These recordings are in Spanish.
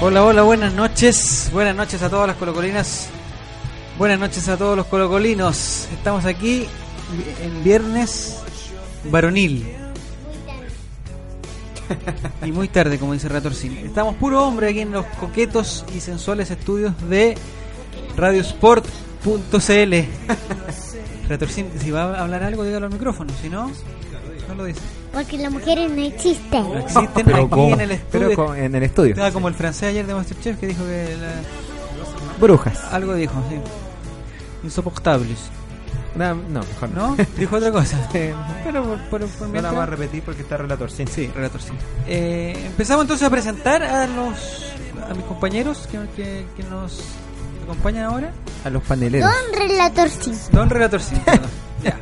Hola, hola, buenas noches. Buenas noches a todas las colocolinas. Buenas noches a todos los colocolinos. Estamos aquí en viernes varonil. Y muy tarde, como dice Ratorcín. Estamos puro hombre aquí en los coquetos y sensuales estudios de radiosport.cl. Ratorcín, si va a hablar algo, dígalo al micrófono. Si no, no lo dice. Porque las mujeres no existen. No existen Pero aquí ¿cómo? en el estudio. Pero con- en el estudio. Estaba como el francés ayer de Masterchef que dijo que la- Brujas. algo dijo, sí. Insoportables. No, no, mejor no. ¿No? Dijo otra cosa. Pero por, por, por no la vamos a repetir porque está relator. Sí, Sí, relator, sí. Eh, empezamos entonces a presentar a los a mis compañeros que, que, que nos acompañan ahora. A los paneleros. Don Relator sí. Don Relator, sí, perdón. Ya.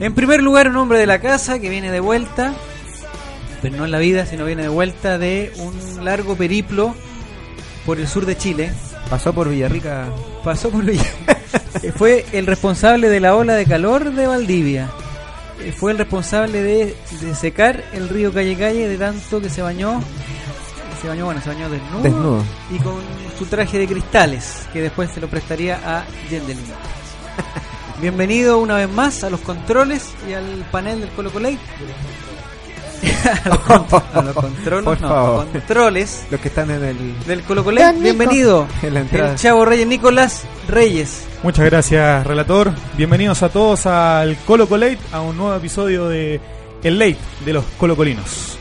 En primer lugar, un hombre de la casa que viene de vuelta, pero no en la vida, sino viene de vuelta de un largo periplo por el sur de Chile. Pasó por Villarrica. Pasó por Villa. Eh, Fue el responsable de la ola de calor de Valdivia. Eh, Fue el responsable de, de secar el río Calle Calle de tanto que se bañó. Se bañó, bueno, se bañó desnudo. Desnudo. Y con su traje de cristales, que después se lo prestaría a Yendelin. Bienvenido una vez más a los controles y al panel del Colo Colate. a, los contro- a los controles, Por no, favor. controles Los que están en el. del Colo Colate. Bienvenido, En la entrada. el Chavo Reyes Nicolás Reyes. Muchas gracias, relator. Bienvenidos a todos al Colo Colate, a un nuevo episodio de El Late de los Colocolinos.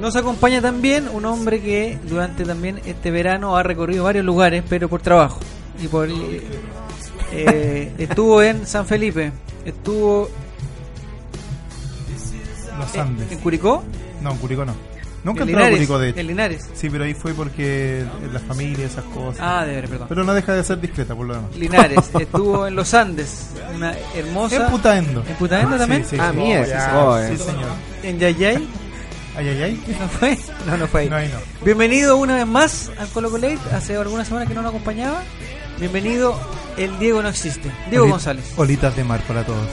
Nos acompaña también un hombre que durante también este verano ha recorrido varios lugares, pero por trabajo. Y por eh, estuvo en San Felipe, estuvo Los en, Andes. en Curicó, No, en Curicó no. Nunca en entré a Curicó, de hecho. en Linares. Sí, pero ahí fue porque la familia, esas cosas. Ah, de ver, perdón. Pero no deja de ser discreta por lo demás. Linares, estuvo en los Andes, una hermosa. En Putaendo. ¿En Putaendo también? Sí, sí, Ah, sí. mía, Oh, sí, ya, sí. Sí, señor. En Yayay, Ay, ay, ay. ¿no fue? No, no fue ahí. No, ahí no. Bienvenido una vez más al Colo Colate, hace algunas semanas que no nos acompañaba. Bienvenido, el Diego no existe, Diego Oli- González. Olitas de mar para todos.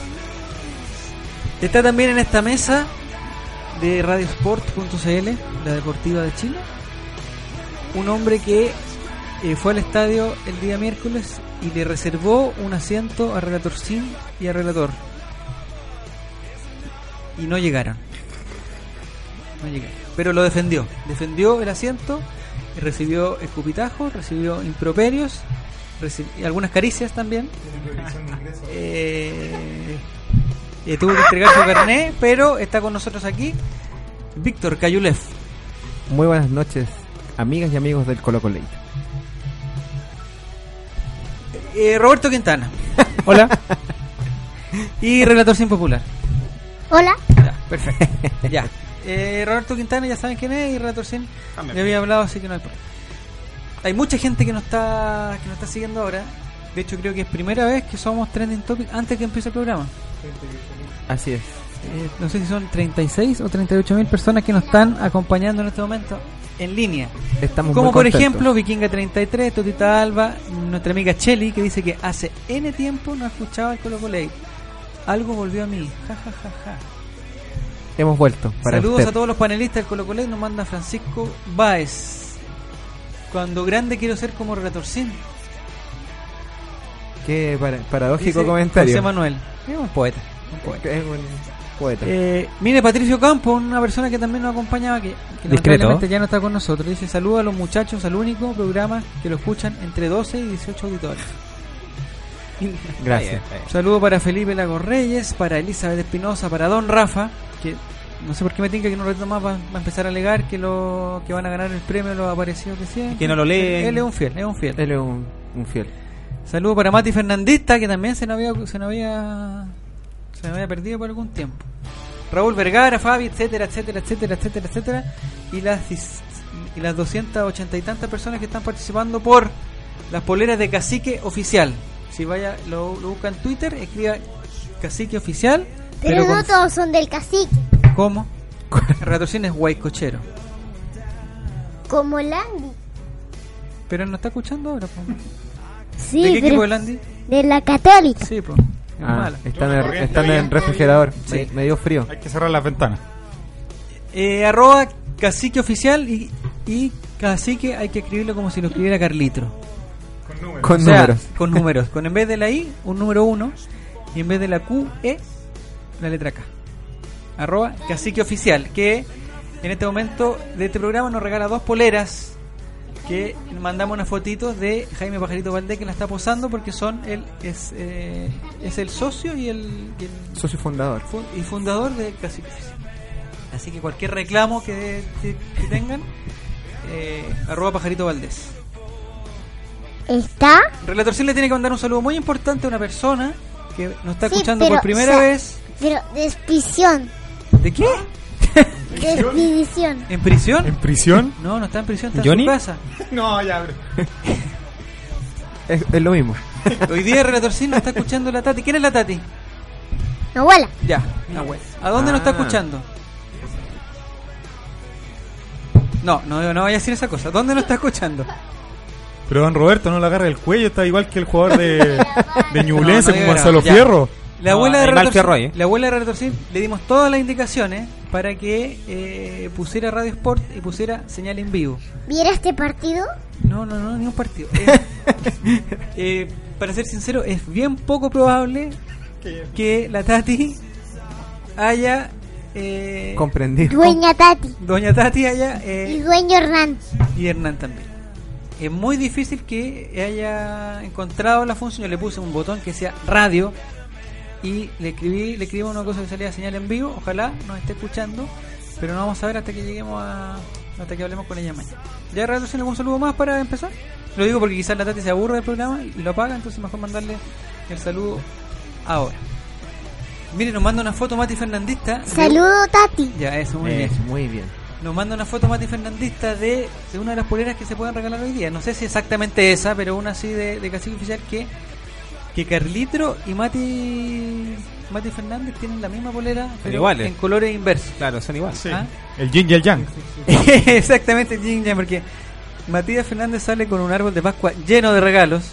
Está también en esta mesa de radiosport.cl, la deportiva de Chile, un hombre que eh, fue al estadio el día miércoles y le reservó un asiento a Relator Sim y a Relator. Y no llegaron. No llegaron. Pero lo defendió. Defendió el asiento, y recibió escupitajos, recibió improperios, reci- y algunas caricias también. Eh, eh, tuvo que entregar su carné, pero está con nosotros aquí Víctor Cayulef. Muy buenas noches, amigas y amigos del Colo Colo. Eh, Roberto Quintana. Hola. Y relator sin popular. Hola. Ya, perfecto. ya. Eh, Roberto Quintana, ya saben quién es, y relator sin. Ya había hablado, así que no hay problema. Hay mucha gente que nos está que nos está siguiendo ahora. De hecho, creo que es primera vez que somos trending topic antes que empiece el programa. Así es. Eh, no sé si son 36 o 38 mil personas que nos están acompañando en este momento en línea. Estamos Como por ejemplo Vikinga 33, Totita Alba, nuestra amiga Chelly que dice que hace N tiempo no escuchaba el Colo Colo. Algo volvió a mí. Ja, ja, ja, ja. Hemos vuelto. Para Saludos usted. a todos los panelistas del Colo Colo. Nos manda Francisco Báez. Cuando grande quiero ser como Relatorcín. Qué para- paradójico Dice comentario. José Manuel. Es un poeta. Un poeta. Es un poeta. Eh, mire, Patricio Campos, una persona que también nos acompañaba, que, que lamentablemente ya no está con nosotros. Dice: Saluda a los muchachos al único programa que lo escuchan entre 12 y 18 auditores. Gracias. Saludo para Felipe Lago Reyes, para Elizabeth Espinosa, para Don Rafa, que no sé por qué me tinca que no reto más va, va a empezar a alegar que lo que van a ganar el premio los aparecidos que sea. Que no lo leen. Él es un fiel, es un fiel. Él es un, un fiel. Saludo para Mati Fernandista, que también se nos había se nos había se nos había perdido por algún tiempo. Raúl Vergara, Fabi, etcétera, etcétera, etcétera, etcétera, etcétera. Y las y las 280 y tantas personas que están participando por las poleras de Cacique Oficial. Si vaya, lo, lo busca en Twitter, escriba Cacique Oficial. Pero, no todos son del cacique. ¿Cómo? El Retorcín es guaycochero. Como Landy. Pero no está escuchando ahora, po. Sí, ¿De qué pero- equipo es Landy? de la católica. Sí, pues. Ah, mala. están en, están en el refrigerador. Sí. Me, me dio frío. Hay que cerrar las ventanas. Eh, arroba cacique oficial y, y cacique hay que escribirlo como si lo escribiera Carlitro. Con O sea, números. Con números. Con en vez de la I, un número 1. Y en vez de la Q, E, la letra K. Arroba cacique oficial. Que en este momento de este programa nos regala dos poleras. Que mandamos unas fotitos de Jaime Pajarito Valdés que la está posando porque son él es, eh, es el socio y el, y el Socio fundador. fu- y fundador de Cacique Oficial. Así que cualquier reclamo que, que- que tengan, eh, arroba Pajarito Valdés. ¿Está? Relatorcín le tiene que mandar un saludo muy importante a una persona que nos está Sí, escuchando pero, por primera o sea, vez. Pero despisión. ¿De qué? Despedición. ¿En prisión? ¿En prisión? No, no está en prisión, está ¿Johnny? en su casa. No, ya. Es, es lo mismo. Hoy día Relatorcín nos está escuchando la Tati. ¿Quién es la Tati? Mi abuela. Ya, ¿A dónde nos está Ah. escuchando? No, no, no vaya a decir esa cosa. ¿Dónde nos está escuchando? Pero don Roberto no le agarra el cuello, está igual que el jugador de, de Ñublense No, no con ya. Fierro. La No, abuela, de Retorcín, ¿eh? la abuela de Retorcín le dimos todas las indicaciones para que eh, pusiera Radio Sport y pusiera señal en vivo. ¿Viera este partido? No, no, no, ni un partido. Eh, eh, para ser sincero, es bien poco probable que la Tati haya. eh, Comprendido. Dueña Tati. Doña Tati haya. Y eh, dueño Hernán. y Hernán también. Es muy difícil que haya encontrado la función. Yo le puse un botón que sea radio y le escribí, le escribí una cosa que salía señal en vivo. Ojalá nos esté escuchando, pero no vamos a ver hasta que lleguemos a. hasta que hablemos con ella mañana. ¿Ya Radio tiene algún saludo más para empezar? Lo digo porque quizás la Tati se aburre del programa y lo apaga, entonces mejor mandarle el saludo ahora. Mire, nos manda una foto Mati Fernandista. de- Saludo Tati. Ya, eso, muy bien. Eso, muy bien. Nos manda una foto Mati Fernandista de, de una de las poleras que se pueden regalar hoy día. No sé si exactamente esa, pero una así de, de cacique oficial que, que Carlitro y Mati Mati Fernández tienen la misma polera, pero iguales. en colores inversos. Claro, son iguales. Sí. ¿Ah? El Yin y el Yang. exactamente, Jin Yang, porque Matías Fernández sale con un árbol de Pascua lleno de regalos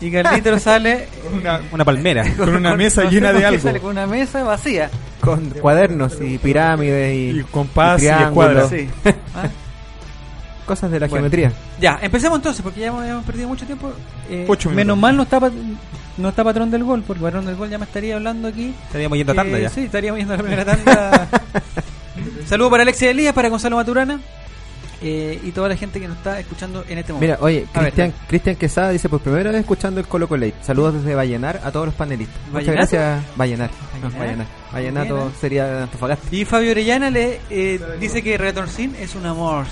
y Carlitro sale Una, Una palmera. con una mesa no llena de algo. Sale con una mesa vacía. Con cuadernos y pirámides y, Y compás y escuadra. Sí. ¿Ah? Cosas de la Bueno. geometría. Ya, empecemos entonces, porque ya hemos, hemos perdido mucho tiempo. Eh, menos mal no está, no está patrón del gol, porque patrón del gol ya me estaría hablando aquí. Estaríamos yendo a tanda ya. Sí, estaríamos yendo a la primera tanda. Saludos para Alexia Elías, para Gonzalo Maturana eh, y toda la gente que nos está escuchando en este momento. Mira, oye, Cristian Cristian Quesada dice por primera vez escuchando el Colo Colate. Saludos desde Vallenar a todos los panelistas. Muchas gracias, Vallenar. Vallenar. Vallenar. Vallenato ¿eh? sería de Antofagasta. Y Fabio Orellana le eh, dice que Retorcín es un amor.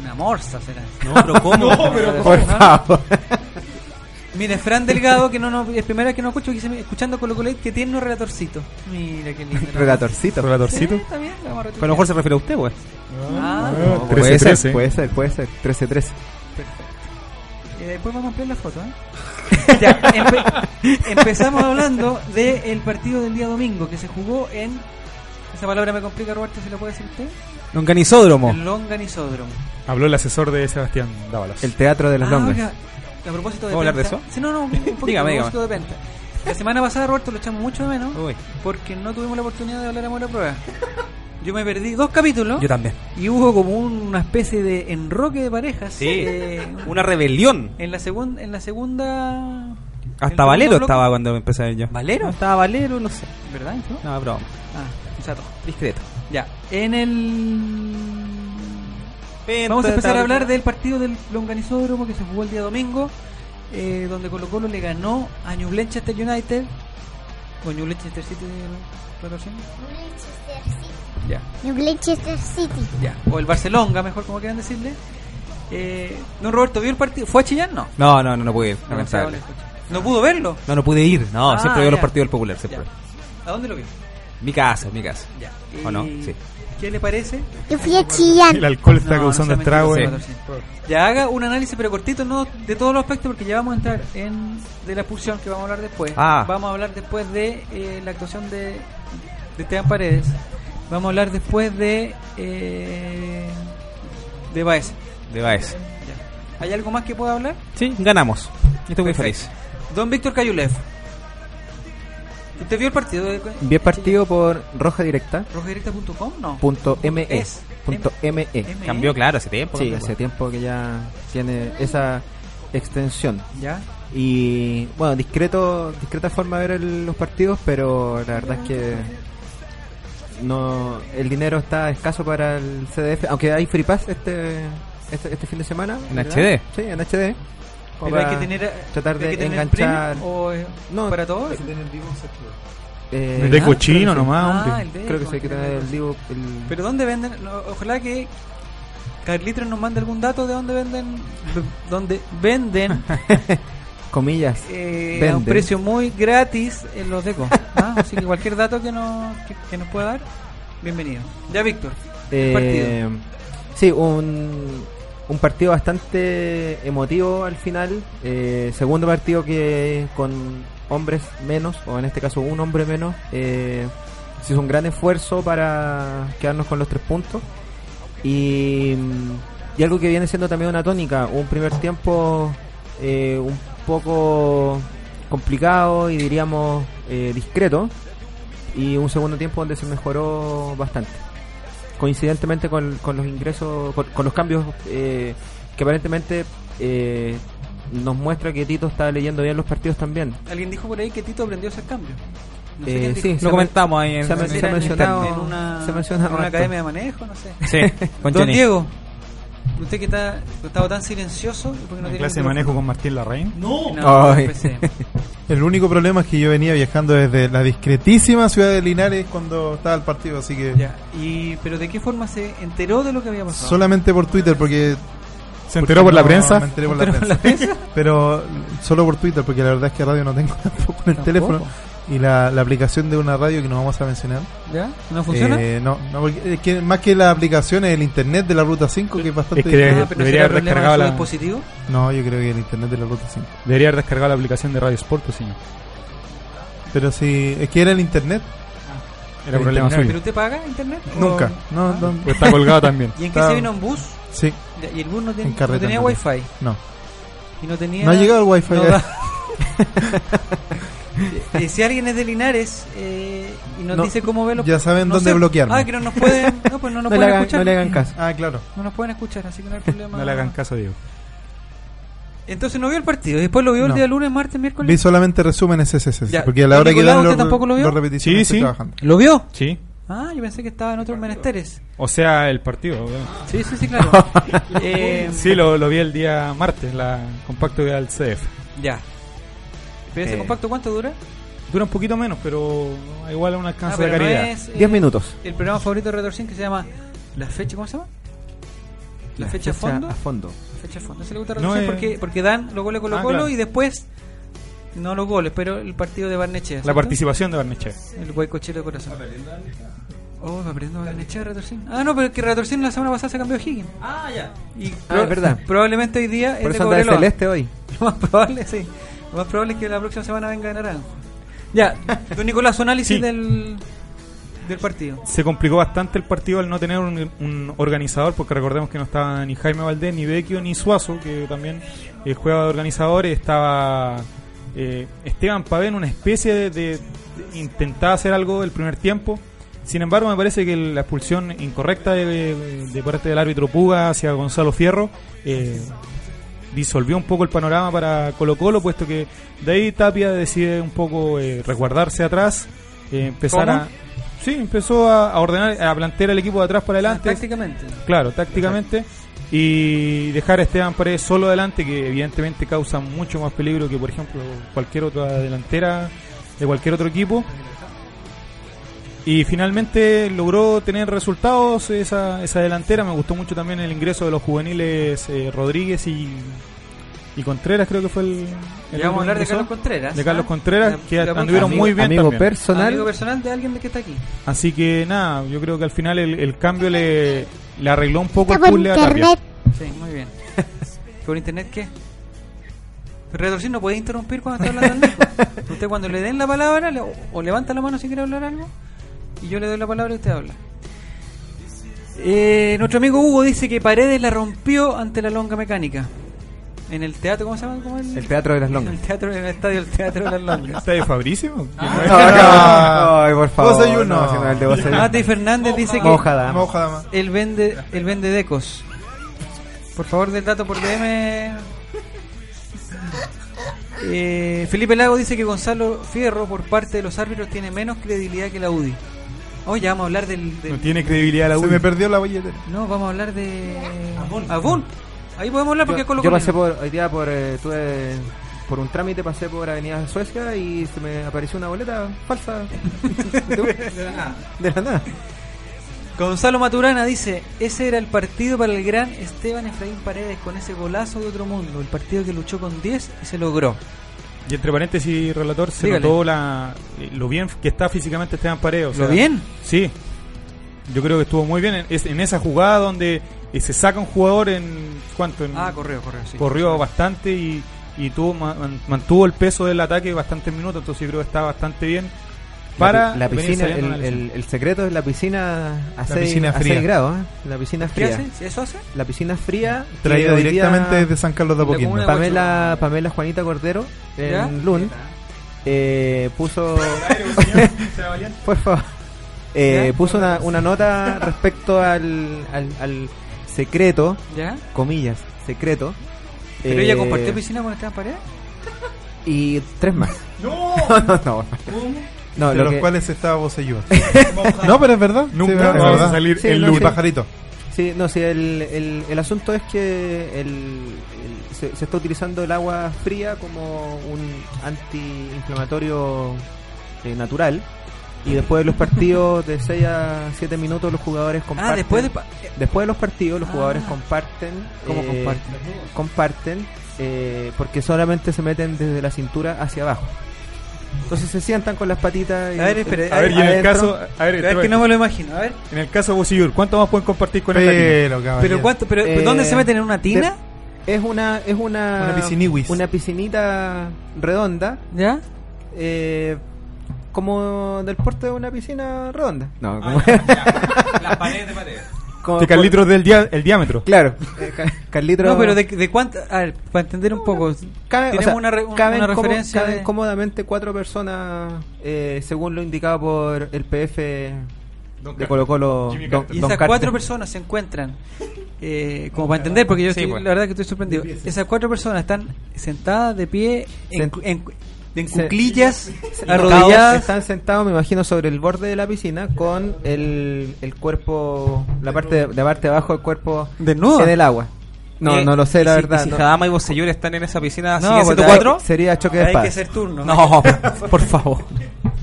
Una morsa será. No, pero ¿cómo? Por favor. Mira, Fran Delgado, que no, no es primera vez que no escucho, que dice, escuchando Colo Colate, que tiene un relatorcito. Mira qué lindo. Relatorcito. Sí, Relatorcito. está bien, lo vamos a Pero a lo mejor se refiere a usted, pues. Ah, Ah, Puede 13-13. ser, puede ser, puede ser. 13-13. Eh, después vamos a ampliar la foto. ¿eh? Ya, empe- empezamos hablando del partido del día domingo que se jugó en. Esa palabra me complica, Roberto, si lo puede decir usted. Longanizódromo. El Longanisódromo. Habló el asesor de Sebastián Dávalos. El teatro de las Ah, longas. oiga, a propósito de ¿Vamos a hablar de eso? Sí, no, no, un poquito, Dígame, a propósito de Penta. La semana pasada, Roberto, lo echamos mucho de menos Uy, porque no tuvimos la oportunidad de hablar a Mora Prueba. Yo me perdí dos capítulos yo también. y hubo como una especie de enroque de parejas. Sí. eh, Una rebelión. en la segunda en la segunda Hasta Valero bloque- estaba cuando empecé a ver yo. ¿Valero? No, estaba Valero, no sé. ¿verdad? ¿no? No, broma. Ah, o sea, todo. Discreto. Ya, en el Vamos a empezar a hablar del partido del Longanizódromo que se jugó el día domingo eh, donde Colo Colo le ganó a New Manchester United o New Manchester City claro, sí. ya New City. ya o el Barcelona mejor como quieran decirle eh, don Roberto vio el partido fue a Chillán no No, no, no, no pude ir. Lejos. no pudo verlo No, no pude ir. No, Ah, siempre veo los partidos del Popular, siempre. Ya. ¿a dónde lo vio? Mi casa, mi casa. ya ¿O no? Sí. ¿Qué le parece? Yo fui a Chillán. El alcohol está No, no causando sea estragos. Patorcín. Ya haga un análisis, pero cortito, no de todos los aspectos, porque ya vamos a entrar en de la expulsión que vamos a hablar después. Ah. Vamos a hablar después de eh, la actuación de, de Esteban Paredes. Vamos a hablar después de eh, de Baez. De Baez. ¿Hay algo más que pueda hablar? Sí, ganamos. Estoy muy feliz. Don Víctor Cayulev. ¿Usted vio el partido de Vi el partido por roja directa. rojadirecta.com? No. Punto ME. Es. Punto ME. M- Cambió, claro, hace tiempo. Sí, hace tiempo que ya tiene esa extensión. Ya. Y bueno, discreto, discreta forma de ver el- los partidos, pero la verdad es que no el dinero está escaso para el CDF, aunque hay Free Pass este este, este fin de semana. ¿En ¿verdad? HD? Sí, en HD. Pero hay que tener tratar hay de que tener enganchar. o No, para todos. eh, De ah, cochino creo que sí. nomás, Ah, hombre. el de- Creo que sí hay que tener el Divo. el- Pero ¿dónde venden? Ojalá que Carlitos nos mande algún dato de dónde venden dónde venden comillas. eh, a un precio muy gratis en los decos. ¿ah? Así que cualquier dato que nos, que, que nos pueda dar, bienvenido. Ya Víctor. Eh, sí, un, un partido bastante emotivo al final. Eh, segundo partido que con hombres menos, o en este caso un hombre menos, eh, se hizo un gran esfuerzo para quedarnos con los tres puntos. Y, algo que viene siendo también una tónica, un primer tiempo eh, un poco complicado y diríamos discreto, y un segundo tiempo donde se mejoró bastante coincidentemente con, con los ingresos, con, con los cambios eh, que aparentemente eh, nos muestra que Tito está leyendo bien los partidos también. Alguien dijo por ahí que Tito aprendió a hacer cambios. No sé Eh, sí, Lo comentamos ahí en, se se mencionado- en una, se en una academia de manejo, no sé. Sí, con Don Johnny. Diego, usted que está, que estaba tan silencioso, ¿por qué no En tiene clase de manejo con Martín Larraín. No, Ay. empecé. El único problema es que yo venía viajando desde la discretísima ciudad de Linares cuando estaba el partido, así que Ya. Y, pero ¿de qué forma se enteró de lo que había pasado? solamente por Twitter, porque... ¿Se enteró por la no, prensa? Me enteré por la ¿Enteró por prensa. la prensa? Pero solo por Twitter, porque la verdad es que radio no tengo tampoco en el Tampoco. teléfono. Y la, la aplicación de una radio que no vamos a mencionar. ¿Ya? ¿No funciona? Eh, no, no, porque es que más que la aplicación es el internet de la ruta 5, que es bastante... Es que- ah, pero debería ¿será haber descargado la- dispositivo? No, yo creo que el internet de la ruta 5. Debería haber descargado la aplicación de Radio Sport, pues sí. Pero sí, es que era el internet. Era El problema internet. ¿Pero suyo. usted paga internet? Nunca. ¿O- No, Ah. no, Pues está colgado también. ¿Y en qué se vino en bus? sí, Y el bus no, ten- En no tenía en wifi. no. Y no tenía... No ha llegado el wifi. no Eh, si alguien es de Linares eh, y nos No, dice cómo verlo... ya saben no dónde sé. bloquearme. Ah, que no nos pueden... No, pues no nos No le, pueden hagan, escuchar. no le hagan caso. Ah, claro. No nos pueden escuchar, así que no hay problema. No le hagan caso Diego. Entonces no vio el partido. y Después lo vio el No. día lunes, martes, miércoles. Vi solamente resúmenes SSS. Ya. Porque a la ¿Y hora que Nicolás, dan usted los, tampoco lo vio? los repeticiones Sí, estoy sí. trabajando. ¿Lo vio? Sí. Ah, yo pensé que estaba en otros menesteres. O sea, el partido. obviamente. Sí, sí, sí, claro. eh, Sí, lo, lo vi el día martes, la compacto al CF. Ya. ¿Pero ese Eh. compacto cuánto dura? Dura un poquito menos, pero igual a un Ah, alcance de pero no calidad. es, eh, 10 minutos. El programa favorito de Retorcín que se llama La Fecha, ¿cómo se llama? La, fecha, a fondo. A fondo. La fecha a fondo. ¿Se le gusta No, Retorcín? eh. porque, porque dan los goles Colo Ah, Colo claro. y después no los goles, pero el partido de Barnechea. La ¿cierto? participación de Barnechea. El guaycochero de corazón. Oh, va aprendiendo Barnechea, Retorcín. Ah, no, pero es que Retorcín la semana pasada se cambió Higgins. Ah, ya. Y Ah, es verdad. Probablemente hoy día Por es de eso anda de Cobreloa. celeste hoy. Lo más probable, sí. Lo más probable es que la próxima semana venga de naranjo. Ya, don Nicolás, su análisis Sí. del, del partido. Se complicó bastante el partido al no tener un, un organizador, porque recordemos que no estaba ni Jaime Valdés, ni Vecchio, ni Suazo, que también eh, juega de organizador. Estaba eh, Esteban Pavén, una especie de, de- de- intentaba hacer algo el primer tiempo. Sin embargo, me parece que la expulsión incorrecta de, de- de parte del árbitro Puga hacia Gonzalo Fierro eh, disolvió un poco el panorama para Colo Colo, puesto que David Tapia decide un poco eh, resguardarse atrás, eh, empezar ¿Cómo? a... Sí, empezó a, a ordenar, a plantear el equipo de atrás para adelante. Tácticamente. Claro, tácticamente. y dejar a Esteban Paredes solo adelante, que evidentemente causa mucho más peligro que, por ejemplo, cualquier otra delantera de cualquier otro equipo. Y finalmente logró tener resultados esa, esa delantera. Me gustó mucho también el ingreso de los juveniles eh, Rodríguez y, y Contreras, creo que fue el. el vamos a hablar de. Carlos Contreras. De Carlos ¿ah? Contreras, que ya anduvieron amigo- muy bien amigo también. personal. Amigo personal de alguien de que está aquí. Así que nada, yo creo que al final el, el cambio le, le arregló un poco Está el puzzle a Tapia. internet. Sí, muy bien. ¿Por internet qué? Retorcir no puede interrumpir cuando está hablando al lejos. Usted cuando le den la palabra, le- o levanta la mano si quiere hablar algo, y yo le doy la palabra y usted habla. Eh, nuestro amigo Hugo dice que Paredes la rompió ante la longa mecánica. En el teatro, ¿cómo se llama? El Teatro de las En Longas. el teatro, en el estadio del Teatro de las Longas. ¿Está de Fabricio? Ah. Ay, por favor. Vos hay uno. no, no, el de vos hay uno. Mati Fernández dice que Moja dama. Moja dama. él vende, él vende decos. Por favor, del dato por DM. Eh, Felipe Lago dice que Gonzalo Fierro, por parte de los árbitros, tiene menos credibilidad que la UDI. Oye, vamos a hablar del. del- No tiene credibilidad la Se U. me perdió la billetera. No, vamos a hablar de. Avon. Ahí podemos hablar porque es Yo, Colo yo pasé por, hoy día por, eh, tuve, por un trámite, pasé por Avenida Suecia y se me apareció una boleta falsa. de la nada. Gonzalo Maturana dice: Ese era el partido para el gran Esteban Efraín Paredes con ese golazo de otro mundo. El partido que luchó con 10 y se logró. Y entre paréntesis, relator, se Dígale. notó la, lo bien que está físicamente Esteban Paredes. o ¿Lo bien? Sí. Yo creo que estuvo muy bien en, es- en esa jugada donde eh, se saca un jugador en... ¿Cuánto? En, Ah, corrió, corrió. Sí. corrió bastante y, y tuvo, ma- man- mantuvo el peso del ataque bastantes minutos, entonces yo creo que está bastante bien para la, piscina, el, el- el secreto es la piscina a 6 piscina fría. grados. ¿eh? La piscina ¿Qué fría. hace? ¿Si ¿Eso hace? La piscina fría. día directamente desde San Carlos de Apoquindo. Pamela, Pamela Juanita Cordero ¿Ya? en Lund eh, puso. Por favor. Eh, ¿Ya? puso una, una nota respecto al, al, al secreto, ¿Ya? comillas, secreto. ¿Pero eh, ella compartió piscina con Esteban Paredes? Y tres más. No, no, no. No, de lo los que- cuales estaba Bosellúa. no, pero es verdad. Nunca Sí, vamos a salir Sí, el no, pajarito. Sí, no, sí, el, el, el asunto es que el, el- se, se está utilizando el agua fría como un antiinflamatorio eh, natural. Y después de los partidos de 6 a 7 minutos los jugadores comparten. Ah, después de... pa- Después de los partidos los Ah. jugadores comparten. ¿Cómo eh, comparten? Comparten eh, porque solamente se meten desde la cintura hacia abajo. Entonces se sientan con las patitas. y- A ver, espere, A ver, y en el caso... A ver, Es que no me lo imagino. A ver. En el caso de Bosillur, ¿cuánto más pueden compartir con el? Pero, caballero. ¿Pero cuánto? Pero, Eh, ¿Dónde se meten? ¿En una tina? Es una, es una, Una pisciniwis. una piscinita redonda, ¿Ya? eh, como del porte de una piscina redonda. No, como, Las paredes de paredes. Como De Carlitos del dia- el diámetro. Claro, eh, Ca- Carlitos. No, pero de, de cuánto... A ver, para entender un poco. Cabe- o tenemos sea, una, re- caben una como- referencia caben de- cómodamente cuatro personas, eh, según lo indicado por el PF de Colo Colo. Don. Y Don esas Carter. cuatro personas se encuentran, eh, como para entender, porque yo Sí, estoy, la verdad que estoy sorprendido. Esas cuatro personas están sentadas de pie, en, Sent- en, en Se- cuclillas, Sentados- arrodilladas. Están sentados, me imagino, sobre el borde de la piscina con el, el cuerpo, la parte de, de parte de abajo del cuerpo ¿Desnudo? en el agua. No, Eh, no lo sé, la si- verdad. si no. Jadama y Bosellur están en esa piscina, No, ¿siguen siendo hay- cuatro? Sería choque de Hay que espadas. ser turno. No, por favor.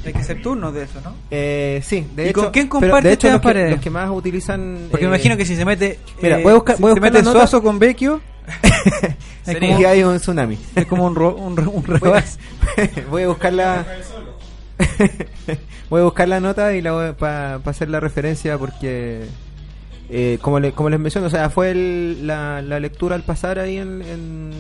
Hay que ser turnos de eso, ¿no? Eh, sí, de ¿Y hecho. con quién comparte de hecho, los que, Paredes? los que más utilizan. Porque me eh, imagino que si se mete. mira, eh, voy a buscar- si voy a se buscar mete la nota. Suazo con Vecchio. es, como, que hay un tsunami. es como un, ro- un, un Voy a, rebas. voy a buscar la. voy a buscar la nota y la para hacer la referencia porque. eh, como, le- como les menciono, o sea, fue el- la, la lectura al pasar ahí en, en,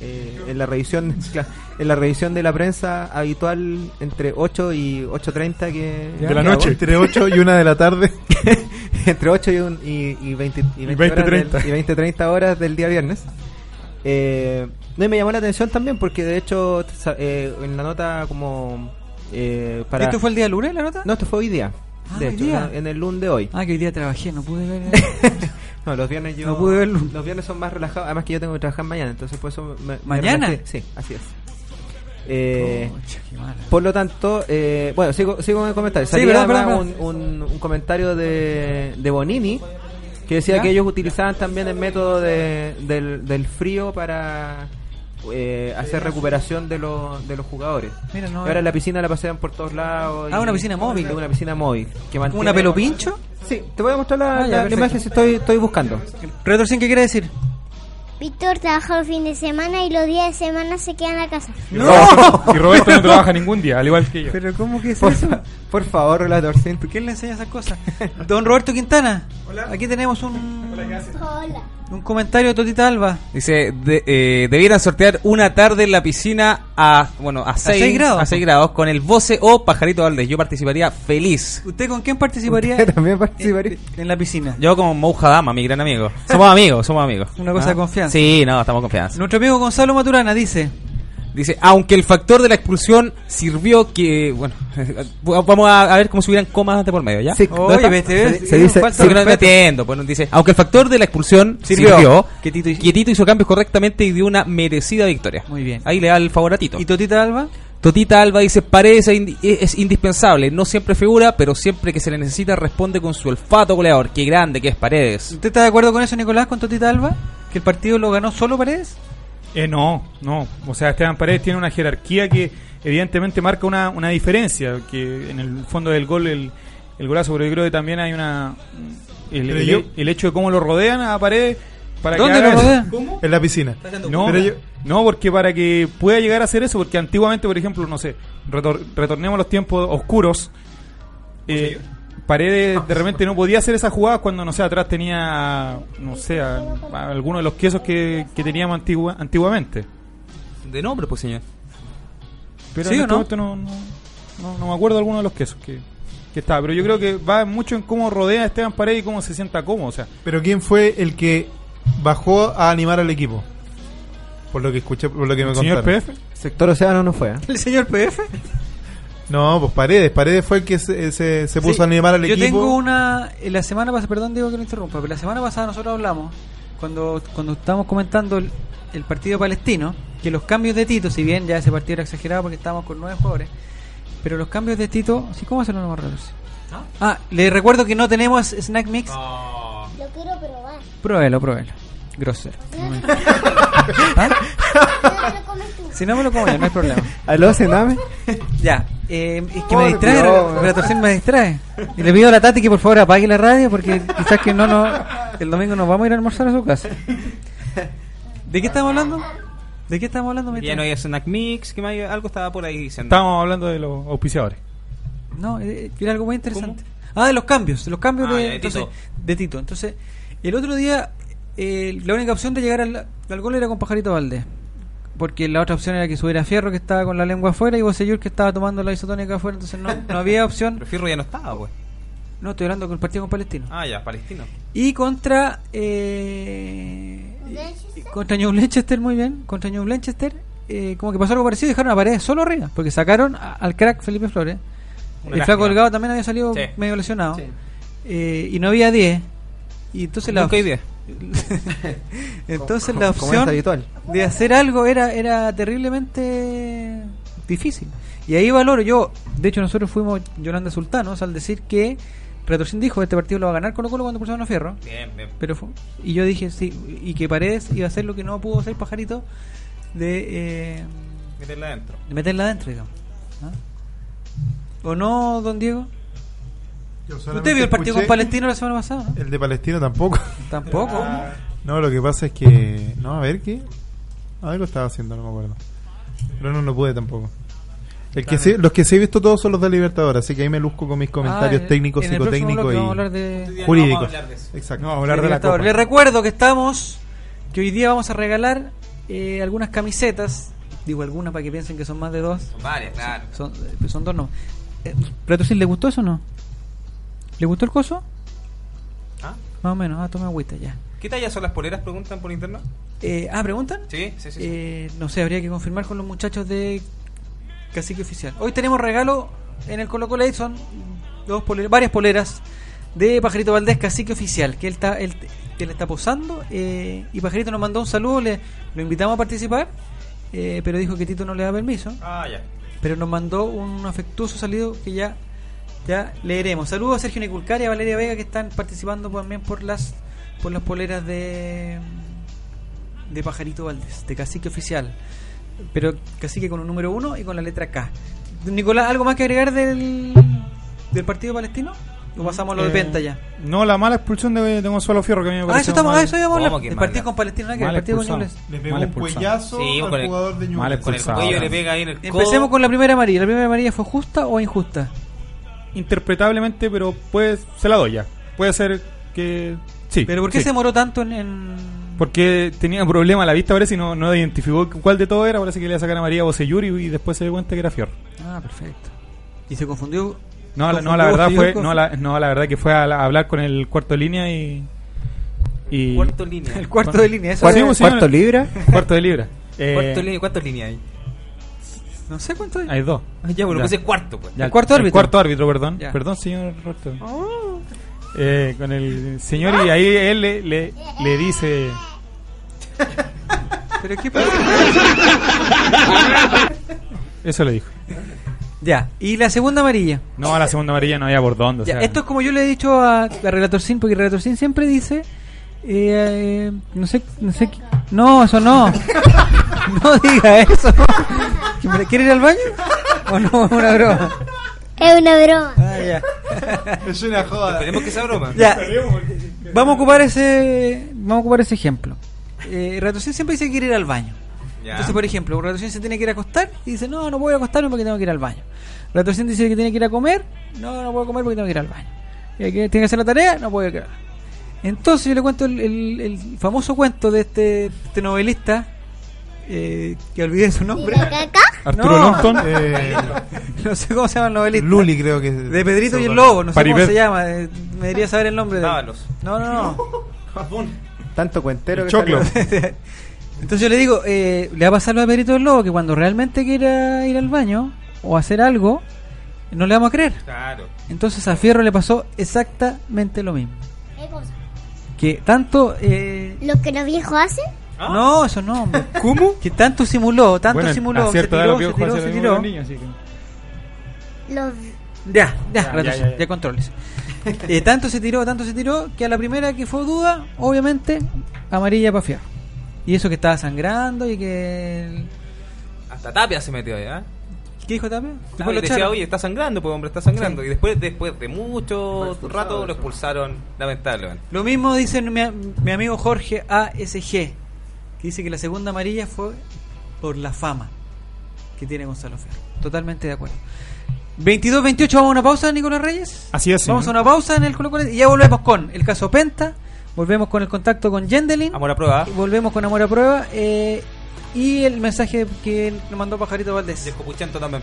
eh, en la revisión en la revisión de la prensa habitual entre 8 y 8.30 que... De la que noche. Entre 8 y 1 de la tarde. entre 8 y, un- y, y 20, y 20, 20, horas del- 30. y 20, 30 horas del día viernes. Eh, no, y me llamó la atención también porque de hecho eh, en la nota como... eh, para... ¿Esto fue el día lunes, la nota? No, esto fue hoy día. Ah, de hoy hecho, día. en el lunes de hoy. Ah, que hoy día trabajé, no pude ver. No, los viernes yo... No pude verlo. Los viernes son más relajados. Además que yo tengo que trabajar mañana, entonces por eso me... ¿Mañana? Sí, así es. Eh, por lo tanto, eh, bueno, sigo, sigo con el comentario. Sí, Salía verdad, además verdad, un, un, un comentario de, de Bonini Que decía ¿Ya? que ellos utilizaban también el método de- del, del frío para eh, hacer recuperación de los, de los jugadores. Mira, no, Y ahora la piscina la pasean por todos lados. Ah, y- una piscina móvil. Una piscina móvil. Que mantiene- ¿Una pelo pincho? Sí, te voy a mostrar la, Ah, la- la imagen si estoy, estoy buscando. Retorcín, ¿qué quiere decir? Víctor trabaja el fin de semana y los días de semana se queda en la casa. ¡No! Y Roberto no trabaja ningún día, al igual que yo. ¿Pero cómo que es Por, eso? por favor, relator. ¿Por qué le enseña esas cosas? Don Roberto Quintana, aquí tenemos un, Hola. Un comentario de Totita Alba. Dice, de- eh, debieran sortear una tarde en la piscina a, bueno, a 6 seis grados. a seis grados con el Voce o Pajarito Valdés. Yo participaría feliz. ¿Usted con quién participaría Usted también participaría. en, en la piscina? Yo como Mouja Dama, mi gran amigo. Somos amigos, somos amigos. Una cosa ¿Ah? de confianza. Sí, no, estamos en confianza. Nuestro amigo Gonzalo Maturana dice, Dice, aunque el factor de la expulsión sirvió que, bueno, vamos a, ver cómo si hubieran comas de por medio, ¿ya? Sí. ¿Dónde oye, Se- se dice- falta Sí, no me entiendo. Bueno, dice, aunque el factor de la expulsión Sirvió. sirvió, Que Tito hizo- Quietito hizo cambios correctamente y dio una merecida victoria. Muy bien. Ahí le da el favor a Tito. ¿Y Totita Alba? Totita Alba dice, Paredes es indispensable, no siempre figura, pero siempre que se le necesita responde con su olfato goleador. Qué grande que es Paredes. ¿Usted está de acuerdo con eso, Nicolás, con Totita Alba? ¿Que el partido lo ganó solo Paredes? Eh, no, no. O sea, Esteban Paredes tiene una jerarquía que evidentemente marca una, una diferencia. Que en el fondo del gol, el, el golazo, pero yo creo que también hay una. El, el- hecho de cómo lo rodean a Paredes. Para que ¿Dónde lo rodean? En la piscina. No, Pero yo- no, porque para que pueda llegar a hacer eso, porque antiguamente, por ejemplo, no sé, retor- retornemos a los tiempos oscuros. eh, Paredes de repente no podía hacer esas jugadas cuando, no sé, atrás tenía, no sé, a, a alguno de los quesos que, que teníamos antigua, antiguamente. De nombre, pues señor. Pero ¿Sí en o este no? momento no, no, no- no me acuerdo de alguno de los quesos que, que estaba. Pero yo creo que va mucho en cómo rodea a Esteban Paredes y cómo se sienta cómodo. O sea, Pero ¿quién fue el que bajó a animar al equipo? Por lo que escuché, por lo que me el señor. PF. Sector Océano no fue. ¿eh? ¿El señor PF? No, pues Paredes. Paredes fue el que se, se, se puso Sí, a animar al Yo equipo. tengo una. en La semana pasada, perdón, digo que lo interrumpa, pero la semana pasada nosotros hablamos, cuando, cuando estábamos comentando el, el partido palestino, que los cambios de Tito, si bien ya ese partido era exagerado porque estábamos con nueve jugadores, pero los cambios de Tito, ¿sí, ¿cómo hacerlo más raro? Ah, le recuerdo que no tenemos snack mix. Lo quiero probar. Pruébelo, pruébelo. Grosero. No, ¿Ah? no lo comes tú. Si no me lo como yo, no hay problema. ¿Aló, Sename? Ya, eh, es que Por me distrae, Dios. la torsión me distrae. Y le pido a la Tati que por favor apague la radio porque quizás que no, no el domingo nos vamos a ir a almorzar a su casa. ¿De qué estamos hablando? ¿De qué estamos hablando? Ya no hay snack mix, que más hay- algo estaba por ahí diciendo. Estábamos hablando de los auspiciadores. No, eh, era algo muy interesante. Ah, de los cambios, de los cambios Ah, de, ya, de entonces, Tito. de Tito. Entonces, el otro día, eh, la única opción de llegar al, al gol era con Pajarito Valdés. Porque la otra opción era que subiera Fierro, que estaba con la lengua afuera, y Bosellur, que estaba tomando la isotónica afuera. Entonces, no, no había opción. Pero Firro ya no estaba, pues. No, estoy hablando con el partido con Palestino. Ah, ya, palestino. Y contra. Eh, y- contra New Leicester, muy bien. Contra New Leicester, eh, como que pasó algo parecido y dejaron a Paredes solo arriba. Porque sacaron a- al crack Felipe Flores. Una el. Flaco Delgado también había salido Sí. medio lesionado. Eh, y no había 10. Y entonces la. 10. entonces la opción de hacer algo era, era terriblemente difícil. Y ahí valoro yo, de hecho nosotros fuimos Yolanda Sultanos al decir que Retorcín dijo este partido lo va a ganar Colo Colo cuando pusieron a Fierro. Bien, bien. Pero fue- y yo dije sí, y que Paredes iba a hacer lo que no pudo hacer Pajarito de, eh, Meterla adentro. de meterla adentro, digamos. ¿Ah? ¿O no, don Diego? Yo ¿Usted vio el partido con Palestino la semana pasada? no? El de Palestino tampoco. Tampoco. No, lo que pasa es que. No, a ver qué. Algo estaba haciendo, no me acuerdo. Pero no, no pude tampoco. El que sí- los que sí he visto todos son los de Libertadores, así que ahí me luzco con mis comentarios Ah, técnicos, en psicotécnicos y de- jurídicos. Exacto. No, vamos a hablar de la. Copa. Les recuerdo que estamos, que hoy día vamos a regalar eh, algunas camisetas. Digo algunas para que piensen que son más de dos. Son varias, claro. Son, eh, son dos, no. Eh, Retorcín, ¿le gustó eso o no? ¿Le gustó el coso? ¿Ah? Más o menos, ah, toma agüita ya. ¿Qué talla son las poleras? Preguntan por internet. Eh, ah, ¿preguntan? Sí, sí, sí. sí. Eh, no sé, habría que confirmar con los muchachos de Cacique Oficial. Hoy tenemos regalo en el Colo Colo son dos poleras, varias poleras de Pajarito Valdés Cacique Oficial, que él está, él, él está posando. eh, y Pajarito nos mandó un saludo, le, lo invitamos a participar, eh, pero dijo que Tito no le da permiso. Ah, ya. Pero nos mandó un afectuoso saludo que ya, ya leeremos. Saludos a Sergio Niculcar y a Valeria Vega que están participando también por las por las poleras de de Pajarito Valdés, de Cacique Oficial. Pero Cacique con un número uno y con la letra K. Nicolás, ¿algo más que agregar del, del partido palestino? ¿O pasamos a lo de Eh, Penta ya? No, la mala expulsión de, de Gonzalo Fierro que a mí me Ah, eso estamos, mal. ah, eso íbamos a hablar. Partido con Palestina, ¿no? que el partido con. Ñublense. Le pegó Mal un expulsado. cuellazo Sí, al con el- jugador de Mal Newell's. Con el expulsado. cuello le pega ahí en el codo. Empecemos con la primera amarilla. ¿La primera amarilla fue justa o injusta? Interpretablemente, pero pues se la doy ya. Puede ser que... Sí. ¿Pero por qué sí. se demoró tanto en...? en- Porque tenía un problema a la vista, parece, y no, no identificó cuál de todo era. Parece que le iba a sacar a María Bocelluri y después se dio cuenta que era Fierro. Ah, perfecto. ¿Y se confundió? No, la, no, ¿Confundió la verdad fue, no, la, no, la verdad que fue a, la- a hablar con el cuarto de línea y... y Cuarto línea. El cuarto de línea, eso Cuarto- sí, ¿Cuarto bueno. libra? cuarto de libra. Eh, Cuarto línea, ¿Cuántas líneas hay? No sé cuánto es. Hay dos. Ya, bueno, Ya. pues es cuarto, pues. Ya, ¿El cuarto árbitro? cuarto árbitro, perdón. Ya. Perdón, señor Roberto. Eh, con el señor y ahí él le, le, le dice... ¿Pero qué pasa? Eso le dijo. ya, y la segunda amarilla. No, la segunda amarilla no había por dónde. o Ya, sea, esto es como yo le he dicho a, a Relator Sin, porque Relator Sin siempre dice... eh, eh, no sé, no sé... No, eso no. no diga eso. ¿Quiere ir al baño? ¿O no? Es una broma. Es una broma. Ah, ya. Es una joda. Esperemos que sea broma. Ya, vamos a ocupar ese vamos a ocupar ese ejemplo. Eh, Ratocín siempre dice que quiere ir al baño. Ya. Entonces, por ejemplo, Ratocín se tiene que ir a acostar y dice, no, no voy a acostarme porque tengo que ir al baño. Ratocín dice que tiene que ir a comer, no, no puedo comer porque tengo que ir al baño. Y que tiene que hacer la tarea, no puedo ir al baño. Entonces yo le cuento el, el- el famoso cuento de este, este novelista, eh, que olvidé su nombre. Arturo No. Longton. Eh, no sé cómo se llama el novelista. Luli creo que es. De Pedrito y el Lobo, no sé cómo se llama. eh, me debería saber el nombre de. Dávalos. No, no, no. Tanto cuentero que Choclo. Entonces yo le digo, eh, le va a pasar lo de Pedrito del Lobo, que cuando realmente quiera ir al baño o hacer algo, no le vamos a creer. Claro. Entonces a Fierro le pasó exactamente lo mismo. ¿Qué cosa? Que tanto... eh, ¿Lo que los viejos hacen? No, eso no, hombre. ¿Cómo? Que tanto simuló, tanto Bueno, simuló, se tiró, se tiró, se tiró. los niños, así que- Los... Ya, ya, Ya, ya, ya, ya, ya. controles. Eh, tanto se tiró, tanto se tiró, que a la primera que fue duda, obviamente, amarilla para Fierro. Y eso que estaba sangrando y que... Hasta Tapia se metió allá. ¿Qué dijo Tapia? Después lo decía, oye, está sangrando, pues hombre, está sangrando. Sí. Y después, después de mucho rato lo expulsaron, lamentablemente. Lo mismo dice mi, mi amigo Jorge ASG, que dice que la segunda amarilla fue por la fama que tiene Gonzalo Ferro. Totalmente de acuerdo. 22-28, vamos a una pausa, Nicolás Reyes. Así es. Vamos a una pausa en el Colo Colo y ya volvemos con el caso Penta, volvemos con el contacto con Yendelin, Amor a prueba. y volvemos con Amor a Prueba eh, y el mensaje que nos mandó Pajarito Y Valdés. el Copuchento también.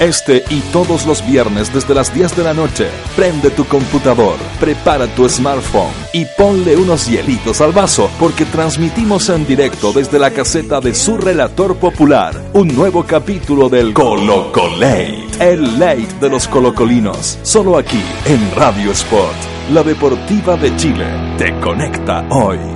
Este y todos los viernes desde las 10 de la noche, prende tu computador, prepara tu smartphone y ponle unos hielitos al vaso porque transmitimos en directo desde la caseta de su relator popular un nuevo capítulo del Colocolate, el late de los colocolinos, solo aquí en Radio Sport, la deportiva de Chile, te conecta hoy.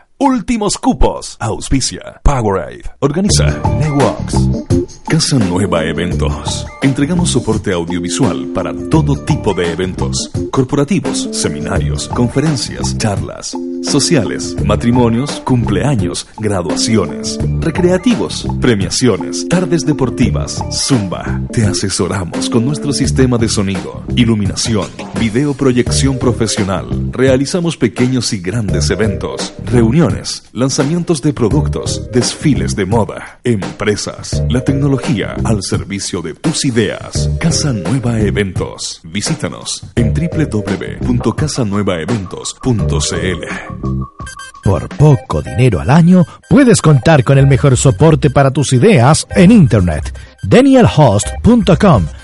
Últimos cupos. Auspicia. Powerade. Organiza. Networks. Casa Nueva Eventos. Entregamos soporte audiovisual para todo tipo de eventos. Corporativos, seminarios, conferencias, charlas, sociales, matrimonios, cumpleaños, graduaciones, recreativos, premiaciones, tardes deportivas, zumba. Te asesoramos con nuestro sistema de sonido, iluminación, video proyección profesional. Realizamos pequeños y grandes eventos, reuniones, lanzamientos de productos, desfiles de moda, empresas, la tecnología al servicio de tus ideas. Casa Nueva Eventos. Visítanos en www.casanuevaeventos.cl. Por poco dinero al año, puedes contar con el mejor soporte para tus ideas en Internet. DanielHost.com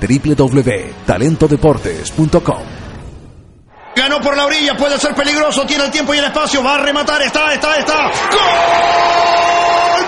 www.talentodeportes.com Ganó por la orilla, puede ser peligroso, tiene el tiempo y el espacio, va a rematar, está, está, está. ¡Gol!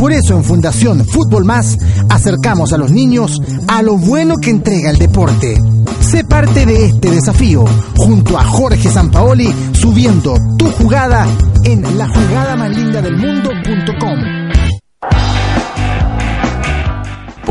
Por eso en Fundación Fútbol Más acercamos a los niños a lo bueno que entrega el deporte. Sé parte de este desafío junto a Jorge Sampaoli subiendo tu jugada en la jugada más linda del mundo.com.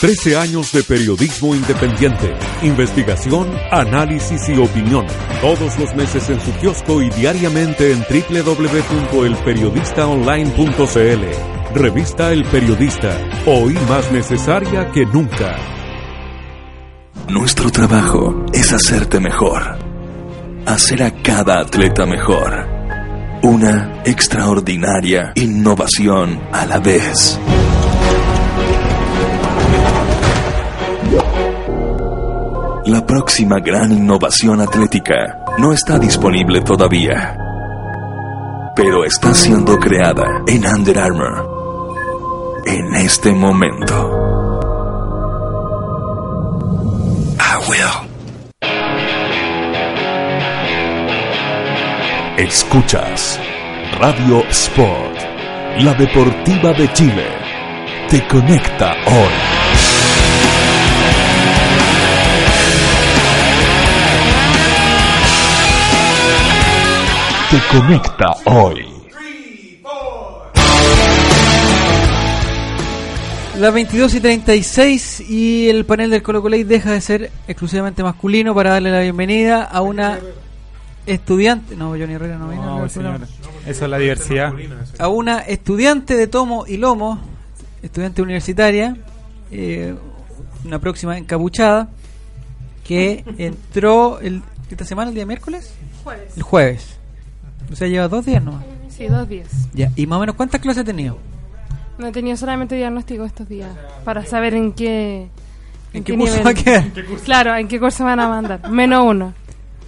13 años de periodismo independiente, investigación, análisis y opinión. Todos los meses en su kiosco y diariamente en www.elperiodistaonline.cl. Revista El Periodista, hoy más necesaria que nunca. Nuestro trabajo es hacerte mejor, hacer a cada atleta mejor. Una extraordinaria innovación a la vez. La próxima gran innovación atlética no está disponible todavía, pero está siendo creada en Under Armour en este momento. Escuchas Radio Sport, la deportiva de Chile. Te conecta hoy. Te conecta hoy. Las 22 y 36 y el panel del Colo Colo deja de ser exclusivamente masculino para darle la bienvenida a una estudiante, no, Johnny Herrera no No, señor. programa. Eso es la diversidad. a una estudiante de tomo y lomo, estudiante universitaria, eh, una próxima encapuchada, que entró el, esta semana, el día miércoles, Jueves. el jueves. O sea, lleva dos días nomás. Sí, dos días. Ya, y más o menos, ¿cuántas clases ha tenido? No he tenido solamente diagnóstico estos días para saber en qué. ¿En qué curso va a quedar? ¿En qué curso? Claro, en qué curso van a mandar. Menos uno.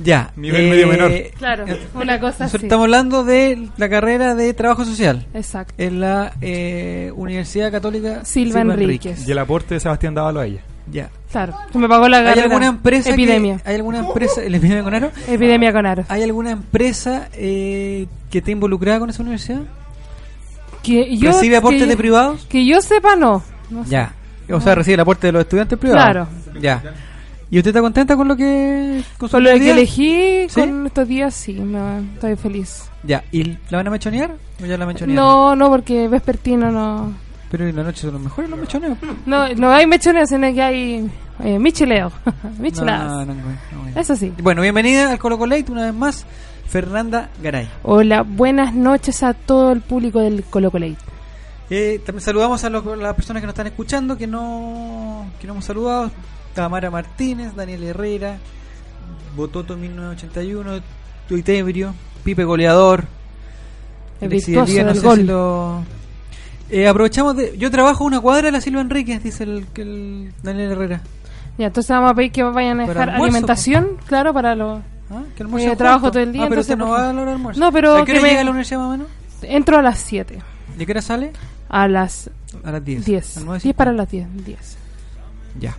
Ya. Nivel medio menor. Claro, una cosa Nosotros así. estamos hablando de la carrera de trabajo social. Exacto. En la eh, Universidad Católica Silva Enríquez. Y el aporte de Sebastián Dávalo a ella. Ya. Claro, que me pagó la ¿Hay alguna empresa Epidemia. que- ¿Hay alguna empresa el epidemia con aro? Epidemia con aro. ¿Hay alguna empresa eh, que esté involucrada con esa universidad? Que yo, ¿Recibe aportes que- de privados? Que yo sepa, no. No. Ya. O sea, recibe el aporte de los estudiantes privados. Claro. Ya. ¿Y usted está contenta con lo que con Con lo que día? elegí ¿Sí? con estos días, sí, estoy feliz. Ya. ¿Y la van a mechonear? ¿O ya la mechonearon? No, no, porque vespertino no. Pero en la noche son los mejores los mechoneos. No, no hay mechones, sino que hay eh. No, no, no, no. Eso sí. Bueno, bienvenida al Colo Colo Late una vez más, Fernanda Garay. Hola, buenas noches a todo el público del Colo Colate. Eh, también saludamos a, los- a las personas que nos están escuchando, que no, que no hemos saludado. Tamara Martínez, Daniel Herrera, Bototo 1981, Tuitebrio, Pipe Goleador, El no del gol. lo- Eh, aprovechamos de... Yo trabajo a una cuadra de la Silva Enríquez, dice el, el Daniel Herrera. Ya, entonces vamos a pedir que vayan a dejar almuerzo, alimentación, claro, para los... ¿Ah? Que Eh, trabajo todo el día. Ah, pero entonces, usted no por va a la hora almuerzo. No, pero ¿A qué hora que me- llega a la universidad más o menos? Entro a las 7. ¿De qué hora sale? A las A las 10. 10. ¿Al nueve 10 para las 10. 10. Ya.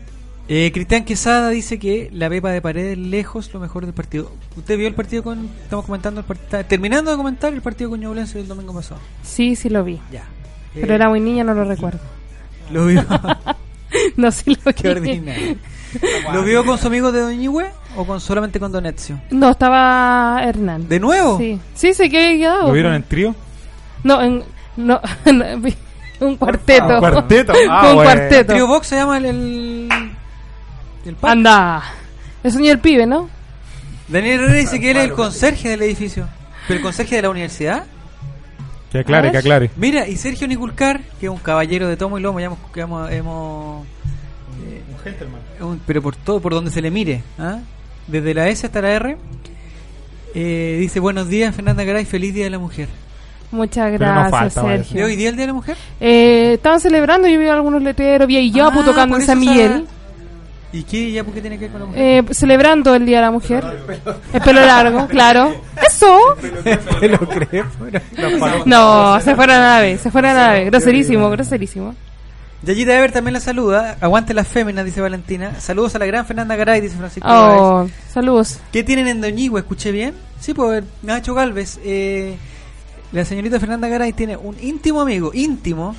Eh, Cristian Quesada dice que la Pepa de Paredes lejos lo mejor del partido. ¿Usted vio el partido con... Estamos comentando el partido... Terminando de comentar el partido con Ñublense del domingo pasado. Sí, sí lo vi. Ya. Pero era muy niña, no lo recuerdo. Lo vio. no, sí lo Qué ordinario. ¿Lo vio con su amigo de Doñigüe o con solamente con Donetio? No, estaba Hernán. ¿De nuevo? Sí, sí, se quedó quedado. ¿Lo vieron en trío? No, en, no, un cuarteto. Ah, un cuarteto. Ah, un bueno. cuarteto. Trio Box se llama el... el, el. Anda. El sueño del pibe, ¿no? Daniel Herrera dice que él es el conserje del edificio. ¿Pero el conserje de la universidad? Que aclare, que aclare. Mira, y Sergio Niculcar, que es un caballero de tomo y lomo, ya hemos... que hemos, hemos- eh, un- pero por todo, por donde se le mire, ¿ah? desde la S hasta la R, eh, dice buenos días Fernanda Garay, feliz Día de la Mujer. Muchas gracias, falta, vaya. ¿De Sergio. hoy día el Día de la Mujer? Eh, estaban celebrando, yo vi algunos letreros, vi a Iyapu Ah, tocando en San Miguel. ¿Y qué ya por qué tiene que ver con la mujer? Eh, celebrando el Día de la Mujer. El pelo largo, claro. Lo. No, se fueron a la vez, se fueron a la vez. Groserísimo, groserísimo. Yayita Ever también la saluda. Aguante las féminas, dice Valentina. Saludos a la gran Fernanda Garay, dice Francisco. Oh, saludos. ¿Qué tienen en Doñigüe? ¿Escuché bien? Sí, pues Nacho Galvez. Eh, la señorita Fernanda Garay tiene un íntimo amigo, íntimo.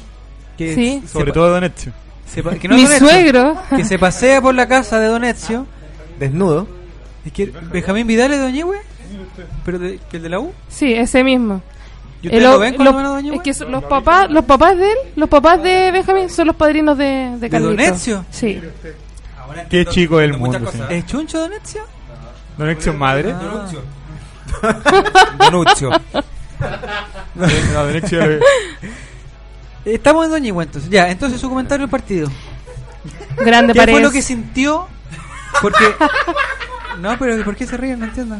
Que Sí. Sobre todo que no Mi suegro. Que se pasea por la casa de Donetio. Desnudo. Es que Benjamín Vidal es de ¿Pero de, que el de la U? Sí, ese mismo. ¿Y ustedes El o- lo ven con lo- la mano de es que son los papás, los papás de él, los papás de Benjamín son los padrinos de, de Carlito. Donetio? Sí. Qué chico del mundo. ¿Es Chuncho Donetio? Donetio es madre. Ah. Donuccio. No, Donetio es- Estamos en Doñigüe entonces. Ya, entonces su comentario del partido. Grande ¿Qué pared. fue lo que sintió? Porque. No, pero ¿por qué se ríen? No entiendo.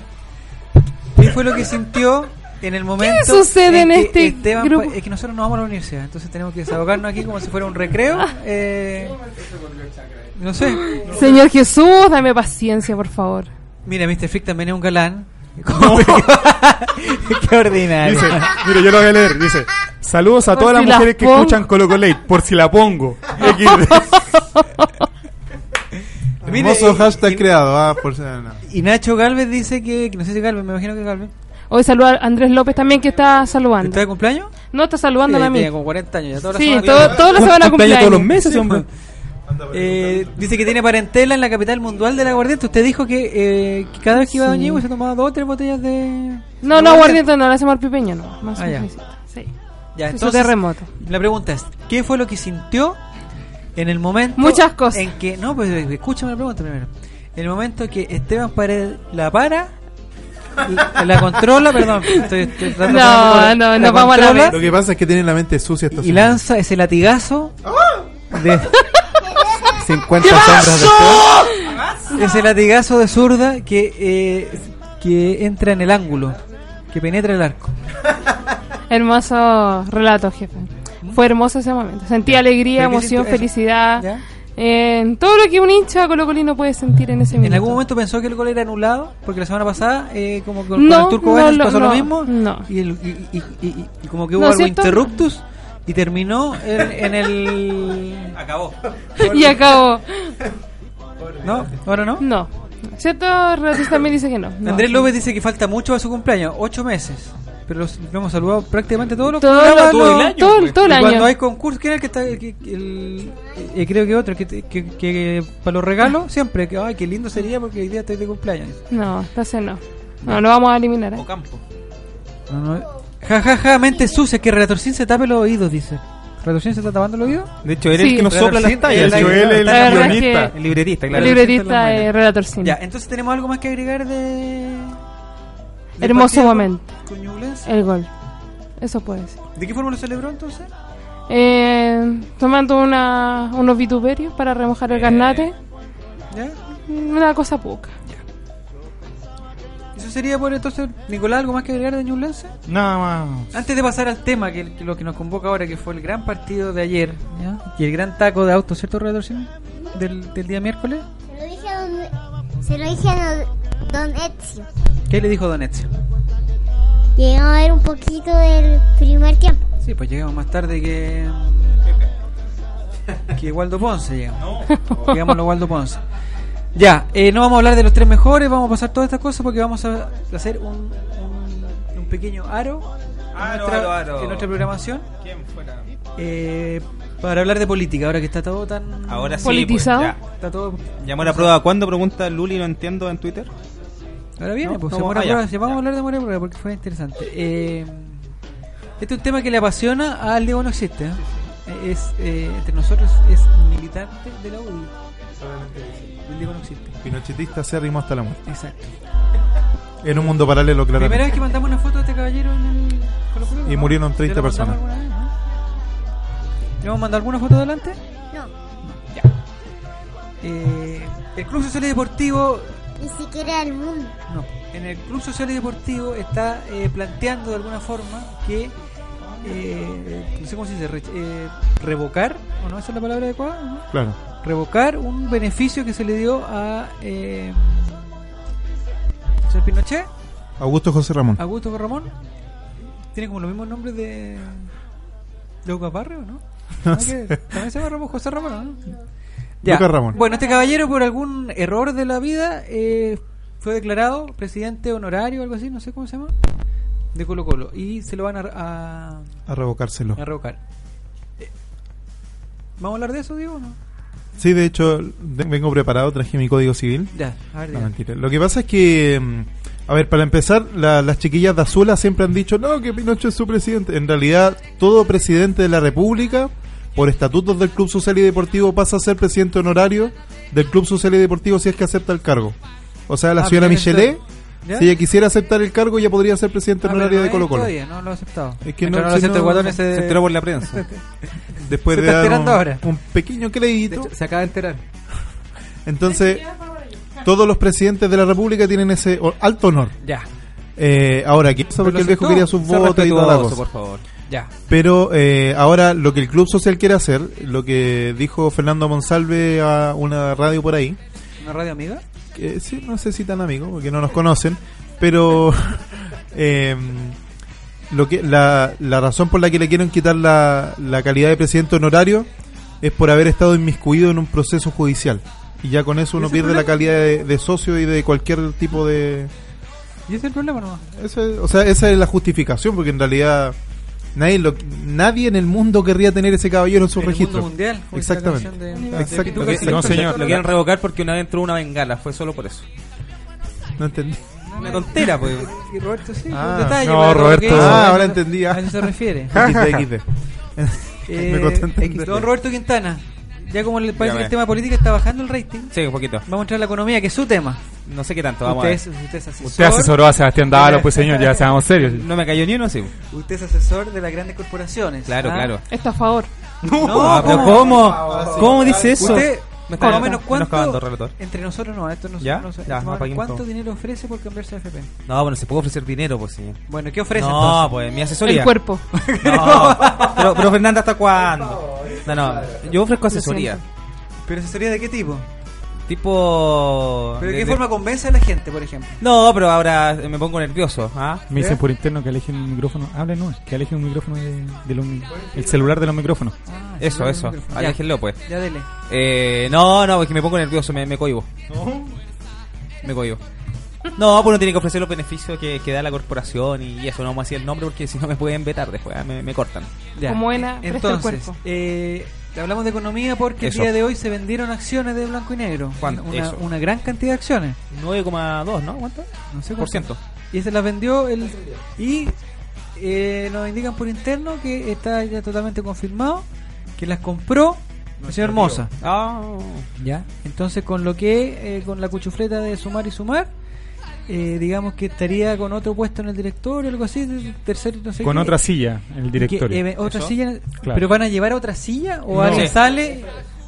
¿Qué fue lo que sintió en el momento. sucede en que este Esteban grupo? Es que nosotros no vamos a la universidad, entonces tenemos que desahogarnos aquí como si fuera un recreo. eh, no sé. Señor Jesús, dame paciencia, por favor. Mira, Mr. Frick también es un galán. Qué ordinario. Dice, mire, yo lo voy a leer. Dice, saludos a Por todas si las la mujeres que escuchan Colo Colate, por si la pongo. Hermoso y- hashtag y- creado, ah, por. Y Nacho Galvez dice que, que no sé si Galvez, me imagino que Galvez. Hoy saluda a Andrés López también que está saludando. ¿Está de cumpleaños? No, está saludando Sí, a mí. tiene como 40 años ya. Toda la Sí, semana- todo- la semana cumpleaños. todos los meses, Sí, hombre. Eh, dice que tiene parentela en la capital mundial del aguardiente. Usted dijo que, eh, que cada vez que iba a Sí. Doña Igua se tomaba dos o tres botellas de. No, de no, aguardiente no, le hacemos al pipeño, no. Más Ah, ya. Sí. Ya, entonces, terremoto. La pregunta es: ¿qué fue lo que sintió en el momento. Muchas cosas. En que. No, pues escúchame la pregunta primero. En el momento que Esteban Paredes la para. La, la controla, perdón. Estoy, estoy tratando de No, no, la no vamos a la. Lo que pasa es que tiene la mente sucia esta Y semana. lanza ese latigazo de 50 sombras de ese latigazo de zurda que eh, que entra en el ángulo, que penetra el arco. Hermoso relato, jefe. Fue hermoso ese momento. Sentí alegría, ¿Pero qué emoción, felicidad. ¿Ya? En todo lo que un hincha colocolino puede sentir en ese ¿En minuto. algún momento pensó que el gol era anulado? Porque la semana pasada, eh, como con, No, con el Turco no Vélez lo- pasó lo no, mismo. no. Y, el- y- y- y- y- y como que hubo ¿No es algo cierto? interruptus y terminó en, en el. Acabó. y acabó. ¿No? ¿Ahora no? No. Cierto, Relatos también dice que no. no. Andrés López dice que falta mucho a su cumpleaños, ocho meses. Pero los- lo hemos saludado prácticamente todos los Todo programas, todo el año, todo el- todo el año. Cuando hay concurso, ¿quién es el que está? que- que el- eh, creo que otro, que, que, que para los regalos, siempre, que ay, qué lindo sería porque hoy día estoy de cumpleaños. No, entonces no. No, lo vamos a eliminar. ¿eh? No, no, Ja, ja, ja, mente sucia, que Relatorcín se tape los oídos, dice. ¿Relatorcín se está tapando los oídos? De hecho, él es el que nos sopla las Relatorcín, tallas. él- De hecho, él es el es guionista. que El libretista, claro. El libretista es Relator Cine. Ya, entonces tenemos algo más que agregar de... Hermoso momento. con Ñublense? El gol. Eso puede ser. ¿De qué forma lo celebró entonces? Eh, tomando una, unos vituperios para remojar el garnate. ¿Ya? Una cosa poca. Eso sería por entonces, Nicolás, ¿algo más que agregar de Ñublense? Nada más. Antes de pasar al tema, que, que lo que nos convoca ahora, que fue el gran partido de ayer, ¿ya? y el gran taco de autos, ¿cierto, Relatorcín? Del, del día miércoles. Se lo dije a don, se lo dije a don, don Ezio. ¿Qué le dijo Don Ezio? Llegamos a ver un poquito del primer tiempo. Sí, pues llegamos más tarde que. que Waldo Ponce llegamos. Llegamos a Waldo Ponce. Ya, eh, no vamos a hablar de los tres mejores, vamos a pasar todas estas cosas porque vamos a hacer un, un, un pequeño aro, en, Aro, nuestra, aro, aro. en nuestra programación ¿Quién fuera? eh, para hablar de política, ahora que está todo tan Ahora sí, Politizado. pues, ya. Está todo. Llamó la prueba. ¿Cuándo pregunta Luli? No entiendo en Twitter. Ahora viene, No, pues no, se muere ah, a ya, prueba, ya vamos a hablar de Moria a prueba porque fue interesante. Eh, este es un tema que le apasiona al Diego no existe. ¿eh? Es eh, entre nosotros es militante de la UDI. El Diego no existe. Pinochetista se arrimó hasta la muerte. Exacto. En un mundo paralelo, Primera claramente. vez que mandamos una foto de este caballero en el Y ¿no? murieron 30 ¿Ya lo mandamos personas. vez, no? ¿Le vamos a mandar alguna foto adelante? No, Ya. Eh, el Club Social y Deportivo ni siquiera el mundo. No, en el Club Social y Deportivo está eh, planteando de alguna forma que, eh, no sé cómo se dice, re- eh, revocar, ¿o no? ¿Esa es la palabra adecuada? ¿no? Claro. Revocar un beneficio que se le dio a eh, señor Pinochet, Augusto José Ramón. Augusto Ramón. Tiene como los mismos nombres de, de Lucas Barrio, ¿no? No ¿Ah, que sé. También se llama Ramón, José Ramón, ¿no? Lucas Ramón. Bueno, este caballero por algún error de la vida eh, fue declarado presidente honorario o algo así, no sé cómo se llama, de Colo Colo. Y se lo van a, a, A revocárselo. a revocar. Eh, ¿Vamos a hablar de eso, Diego? o No? Sí, de hecho, vengo preparado, traje mi código civil. Ya, a ver, No, diga. mentira. Lo que pasa es que, mm, a ver, para empezar, la- las chiquillas de Azula siempre han dicho, no, que Pinochet es su presidente. En realidad, todo presidente de la República, por estatutos del Club Social y Deportivo, pasa a ser presidente honorario del Club Social y Deportivo si es que acepta el cargo. O sea, la Ah, señora Michelet, si ella quisiera aceptar el cargo, ya podría ser presidente Ah, honorario no de Colo Colo. todavía, no lo ha aceptado. Es que Mientras no, no lo si no- guatón ese- Se enteró por la prensa. Después Se de está dar un, ahora. un pequeño crédito. se acaba de enterar. Entonces, todos los presidentes de la República tienen ese alto honor. Ya. Eh, ahora, ¿qué pasa? Porque el viejo quería sus votos y toda la cosa. por favor. Ya. Pero eh, ahora lo que el Club Social quiere hacer, lo que dijo Fernando Monsalve a una radio por ahí, ¿Una radio amiga? que sí, no sé si tan amigos, porque no nos conocen, pero eh, lo que la, la razón por la que le quieren quitar la, la calidad de presidente honorario es por haber estado inmiscuido en un proceso judicial. Y ya con eso uno ¿Ese pierde la calidad de, de socio y de cualquier tipo de, ¿Y ese es el problema no? Eso es- o sea, esa es la justificación, porque en realidad nadie, lo, nadie en el mundo querría tener ese caballero en su En el registro. mundo mundial, Exactamente. de- de Exacto. Pituca, Lo, que- sí, lo- perfecto. lo quieren revocar porque una vez entró una bengala, fue solo por eso. No entendí. Una tontera, pues. Y Roberto sí, Ah, un detalle. no, Roberto. que hizo. Ah, A ahora eso- entendí, ah. A eso se refiere. XD, XD. Eh. Don Roberto Quintana, ya como le parece que el tema política está bajando el rating, Sí, un poquito. vamos a entrar a la economía, que es su tema. No sé qué tanto, vamos usted, a ver. usted es asesor. Usted asesoró a Sebastián Dávalo, pues señor, ya seamos serios. No me cayó ni uno, sí. Usted es asesor de las grandes corporaciones. Claro, ¿ah? claro. Estafador. No, Ah, pero ¿cómo? ¿Cómo dice eso? Usted, está más o menos cuánto, relator. entre nosotros no, esto no, ¿Ya? no sé, Ya, ¿cuánto todo. dinero ofrece por cambiarse a FP? No, bueno, se puede ofrecer dinero, pues señor. Bueno, ¿qué ofrece No, entonces? pues mi asesoría. El cuerpo. No, pero, pero Fernanda, ¿hasta cuándo? No, no, yo ofrezco asesoría. ¿Pero asesoría de qué tipo? Tipo. ¿Pero de qué de- forma convence a la gente, por ejemplo? No, pero ahora me pongo nervioso. ¿ah? Me dicen por interno que alejen el micrófono. Hablen, no, que alejen un micrófono de, de los el celular de los micrófonos. Ah, Eso, eso. Aléjenlo, pues. Ya, dele. Eh, no, no, porque me pongo nervioso, me, me cohibo. Me cohibo. No, pues uno tiene que ofrecer los beneficios que, que da la corporación y eso, no vamos a decir el nombre porque si no me pueden vetar después, ah, me, me cortan. Ya. Como el Entonces, cuerpo. eh, hablamos de economía porque Eso. el día de hoy se vendieron acciones de blanco y negro. ¿Cuánto? Una, una gran cantidad de acciones. 9,2, ¿no? ¿Cuánto? No sé Por cuánto. ciento. Y se las vendió el y eh, nos indican por interno que está ya totalmente confirmado que las compró el señor Moza. Ah, Ya. Entonces con lo que eh, con la cuchufleta de sumar y sumar eh, digamos que estaría con otro puesto en el directorio, algo así, de- tercero, no sé Con qué. otra silla en el Que, directorio. eh, otra ¿Eso? silla, Claro. pero van a llevar a otra silla o No. alguien Sí. sale.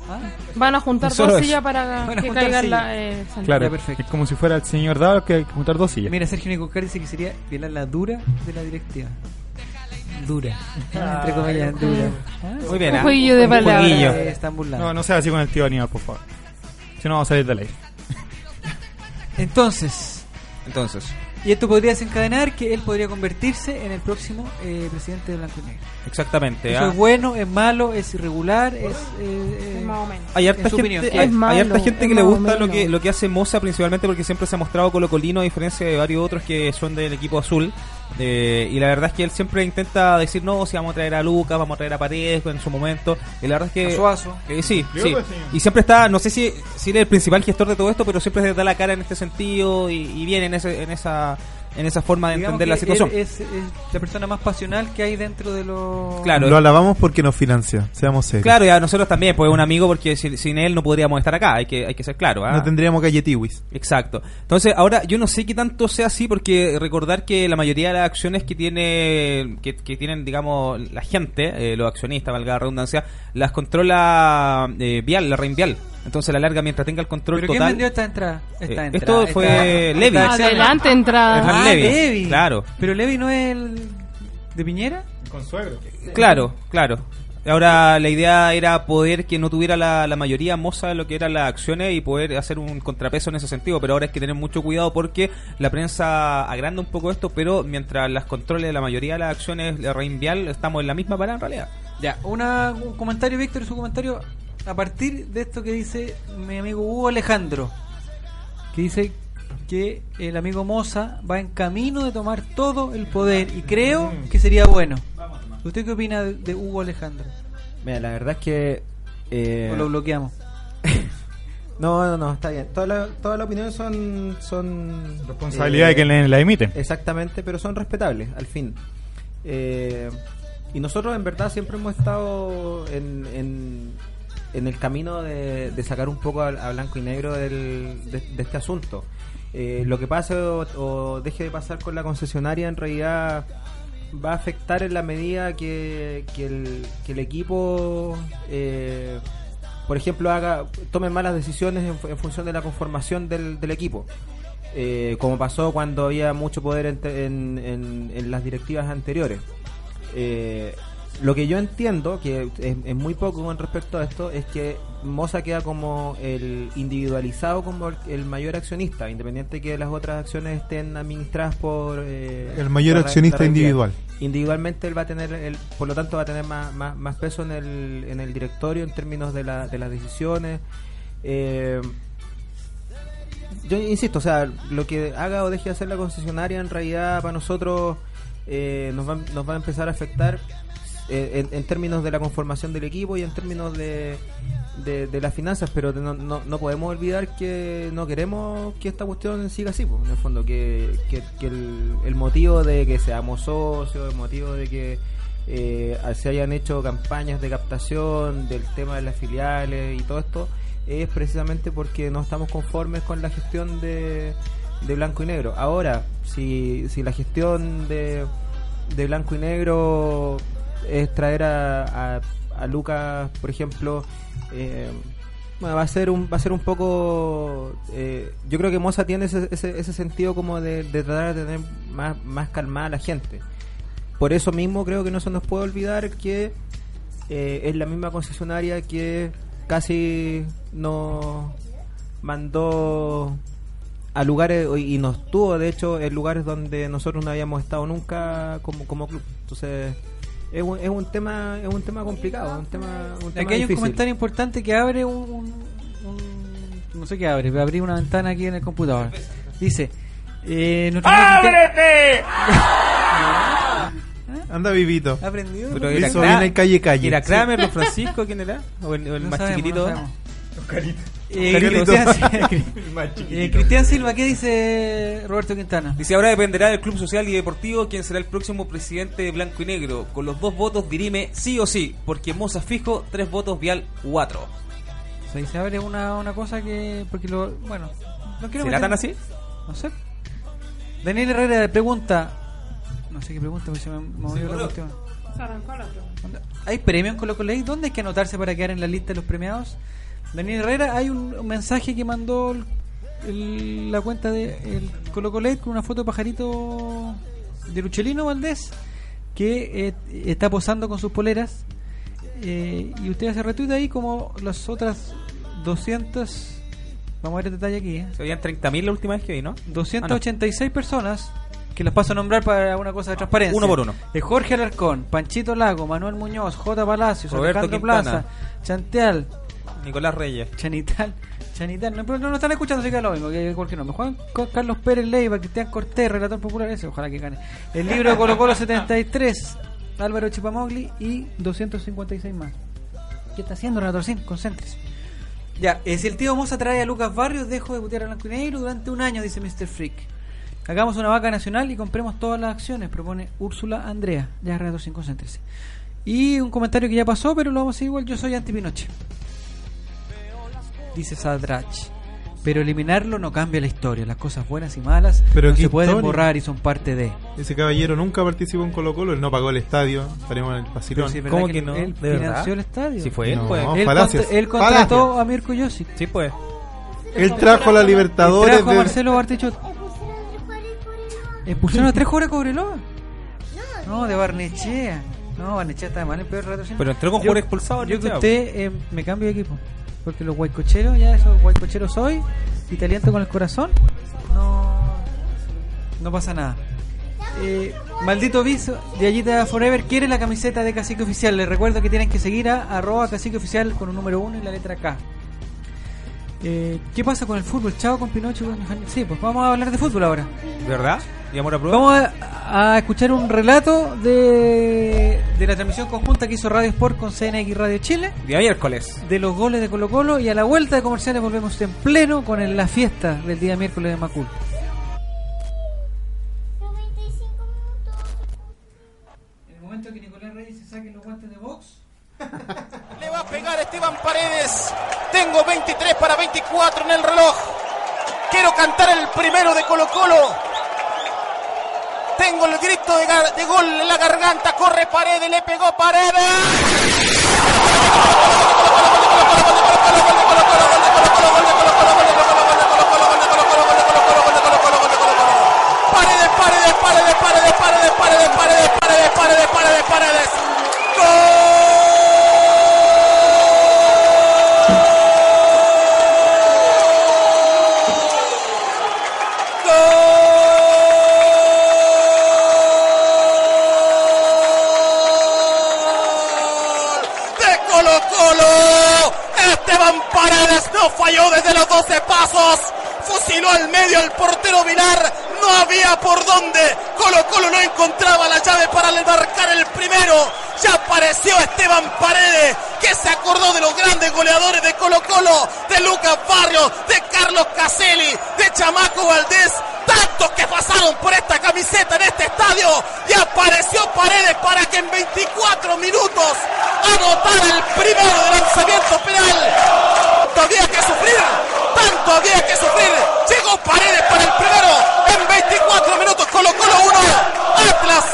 Ah, Van a juntar Solo dos eso. sillas para que caigan la. Eh. Claro, perfecto. es como si fuera el señor Dávalo que hay que juntar dos sillas. Mira, Sergio Nicocar dice que sería violar la dura de la directiva. Dura. Entre comillas, dura. Ah, Muy bien, Un ¿ah? jueguillo de Un palabras. jueguillo. están burlando. No, no sea así con el tío Aníbal, por favor. Si no, vamos a salir del aire. Entonces, Entonces, y esto podría desencadenar que él podría convertirse en el próximo eh, presidente de Blanco y Negro. exactamente. Eso ¿ah? es bueno, es malo, es irregular, es. eh, Es más o menos. Hay harta gente, opinión, hay, ¿qué? hay Es malo, harta gente es que le gusta lo que, lo que hace Moza principalmente porque siempre se ha mostrado colocolino a diferencia de varios otros que son del equipo azul. Eh, y la verdad es que él siempre intenta decir, no, si vamos a traer a Lucas, vamos a traer a Paredes en su momento. Y la verdad es que... A Suazo. Eh, sí, sí. Y siempre está, no sé si, si él es el principal gestor de todo esto, pero siempre da la cara en este sentido y, y viene en, ese, en esa en esa forma de digamos entender la situación. Es, es la persona más pasional que hay dentro de los. Claro. Lo alabamos porque nos financia, seamos serios. Claro, y a nosotros también, pues un amigo, porque sin, sin él no podríamos estar acá, hay que, hay que ser claro. ¿ah? No tendríamos galletiwis. Exacto. Entonces, ahora yo no sé qué tanto sea así, porque recordar que la mayoría de las acciones que tiene, que, que tienen, digamos, la gente, eh, los accionistas, valga la redundancia, las controla eh, Vial, la Rein Vial. Entonces, a la larga, mientras tenga el control ¿Pero quién total. vendió esta entrada? Esta Eh, entrada, esto esta- fue esta Levi. Adelante, entrada. Ah, Levi, Levi. claro. Pero Levi no es el de Piñera. Con suegro. Claro, claro. Ahora la idea era poder que no tuviera la, la mayoría moza de lo que eran las acciones y poder hacer un contrapeso en ese sentido, pero ahora hay que tener mucho cuidado porque la prensa agranda un poco esto, pero mientras las controles la mayoría de las acciones de Reinvial estamos en la misma parada en realidad. Ya, una, un comentario, Víctor, su comentario a partir de esto que dice mi amigo Hugo Alejandro, que dice que el amigo Moza va en camino de tomar todo el poder y creo que sería bueno. ¿Usted qué opina de, de Hugo Alejandro? Mira, la verdad es que. eh, ¿O lo bloqueamos? No, no, no, está bien. Todas las opiniones son. son Responsabilidad de quien la- la emite. Exactamente, pero son respetables, al fin. Eh, y nosotros, en verdad, siempre hemos estado en, en, en el camino de, sacar un poco a, blanco y negro del- de, este asunto. Eh, lo que pase o, deje de pasar con la concesionaria, en realidad va a afectar en la medida que, el, equipo eh, por ejemplo haga tome malas decisiones en, fu- en función de la conformación del, del equipo Eh, como pasó cuando había mucho poder en las directivas anteriores Eh, lo que yo entiendo, que es, es muy poco con respecto a esto, es que Moza queda como el individualizado como el, el mayor accionista, independiente que las otras acciones estén administradas por... eh, El mayor la- la accionista individual. Individualmente él va a tener, el, por lo tanto va a tener más, más, más peso en el, en el directorio en términos de, la, de las decisiones. Eh, yo insisto, o sea, lo que haga o deje de hacer la concesionaria en realidad para nosotros eh, nos, va, nos va a empezar a afectar en, en términos de la conformación del equipo y en términos de, de, las finanzas, pero no, no, no podemos olvidar que no queremos que esta cuestión siga así, pues, en el fondo, que, que, el motivo de que seamos socios, el motivo de que eh, se hayan hecho campañas de captación del tema de las filiales y todo esto es precisamente porque no estamos conformes con la gestión de, de blanco y negro. Ahora, si, si la gestión de, de blanco y negro es traer a, a, a Lucas, por ejemplo, eh, bueno, va a ser un va a ser un poco eh, yo creo que Moza tiene ese, ese, ese sentido como de, tratar de tener más, más calmada a la gente. Por eso mismo creo que no se nos puede olvidar que eh, es la misma concesionaria que casi nos mandó a lugares y nos tuvo de hecho en lugares donde nosotros no habíamos estado nunca como, como club. Entonces es un, es un tema es un tema complicado un tema, un tema Aquí hay un comentario importante que abre un, un- un- no sé qué abre, va a abrir una ventana aquí en el computador. Dice, eh, nuestro amigo Anda vivito. ¿Ha aprendido? Pero era hizo bien en calle calle. ¿Era Kramer, Sí. los Francisco, quién era? ¿O el, o el No más sabemos, chiquitito? no sabemos. Eh. Cristian, eh, Cristian Silva, ¿qué dice Roberto Quintana? Dice, ahora dependerá del Club Social y Deportivo quién será el próximo presidente de Blanco y Negro. Con los dos votos dirime sí o sí, porque Moza fijo, tres votos Vial, cuatro. O sea, y se abre una, una cosa que. Porque lo. Bueno, no quiero ¿Será meter- tan así? No sé. Daniel Herrera pregunta. No sé qué pregunta, porque se me movió la cuestión. ¿Hay premio en Colo Colo? ¿Dónde hay que anotarse para quedar en la lista de los premiados? Daniel Herrera, hay un, un mensaje que mandó el- el- la cuenta de el Colo Colo con una foto de pajarito de Luchelino Valdés que eh, está posando con sus poleras eh, y usted hace retweet ahí como las otras 200 vamos a ver el detalle aquí ¿eh? Se habían 30.000 la última vez que vi, ¿no? 286 personas que las paso a nombrar para una cosa de transparencia. Uno por uno. Eh, Jorge Alarcón, Panchito Lago, Manuel Muñoz, J. Palacios, Roberto. Plaza, Chanteal, Nicolás Reyes. Chanital, Chanital, no, no lo están escuchando, así que es lo mismo, que cualquier nombre. Juan Carlos Pérez Leiva, Cristian Cortés, relator popular ese, ojalá que gane. El libro de Colo Colo 73, Álvaro Chipamogli y 256 más. ¿Qué está haciendo relator Sin? Concéntrese. Ya, eh, si el tío Moza trae a Lucas Barrios, dejo de putear a Blanco y Negro durante un año, dice Mr. Freak. Hagamos una vaca nacional y compremos todas las acciones, propone Úrsula Andrea. Ya, Relator Sin, concéntrese. Y un comentario que ya pasó, pero lo vamos a hacer igual. Yo soy anti-Pinoche. Dice Sadrach. Pero eliminarlo no cambia la historia. Las cosas buenas y malas Pero no se pueden historia. borrar y son parte de. Ese caballero nunca participó en Colo Colo, él no pagó el estadio, estaremos en el si es verdad que Él financió el estadio. Sí fue él, No, pues. no, Él, falacias. él contrató a Mirko Josic. Sí, pues. Él trajo a la Libertadores Trajo a de- Marcelo Bartichot. ¿Expulsaron a tres jugadores de Cobreloa? No, de Barnechea. No, Barnechea está mal en peor rato. siempre. Pero entró con Yo- jugador expulsado, Yo que usted eh, me cambio de equipo. Porque los guaycocheros, ya esos guaycocheros soy. Y te aliento con el corazón. No. No pasa nada. Eh, maldito viso de Allita Forever quiere la camiseta de Cacique Oficial. Les recuerdo que tienen que seguir a arroba Cacique Oficial con un número uno y la letra K. Eh, ¿Qué pasa con el fútbol? Chao con Pinocho. con. Sí, pues vamos a hablar de fútbol ahora. ¿Verdad? ¿Y amor a prueba? Vamos a, a escuchar un relato de, de la transmisión conjunta que hizo Radio Sport con CNX Radio Chile. Día miércoles. De los goles de Colo Colo y a la vuelta de comerciales volvemos en pleno con el- la fiesta del día miércoles de Macul. En el momento que Nicolás Reyes se saque los guantes de box. Le va a pegar Esteban Paredes. Tengo 23 para 24 en el reloj. Quiero cantar el primero de Colo Colo. Tengo el grito de, de gol en la garganta. Corre Paredes, le pegó Paredes. Paredes, Paredes, Paredes, Paredes, Paredes, Paredes, Paredes, Paredes, Paredes, Paredes, Paredes. de Colo Colo. Paredes no falló desde los 12 pasos. Fusiló al medio el portero Vilar. No había por dónde. Colo Colo no encontraba la llave para marcar el primero. Ya apareció Esteban Paredes, que se acordó de los grandes goleadores de Colo Colo, de Lucas Barrios, de Carlos Caselli, de Chamaco Valdés. Tantos que pasaron por esta camiseta en este estadio. Y apareció Paredes para que en 24 minutos anotara el primero de lanzamiento penal. Todavía que sufrir. Tanto había que sufrir. Llegó Paredes para el primero. En 24 minutos Colo Colo 1. Atlas.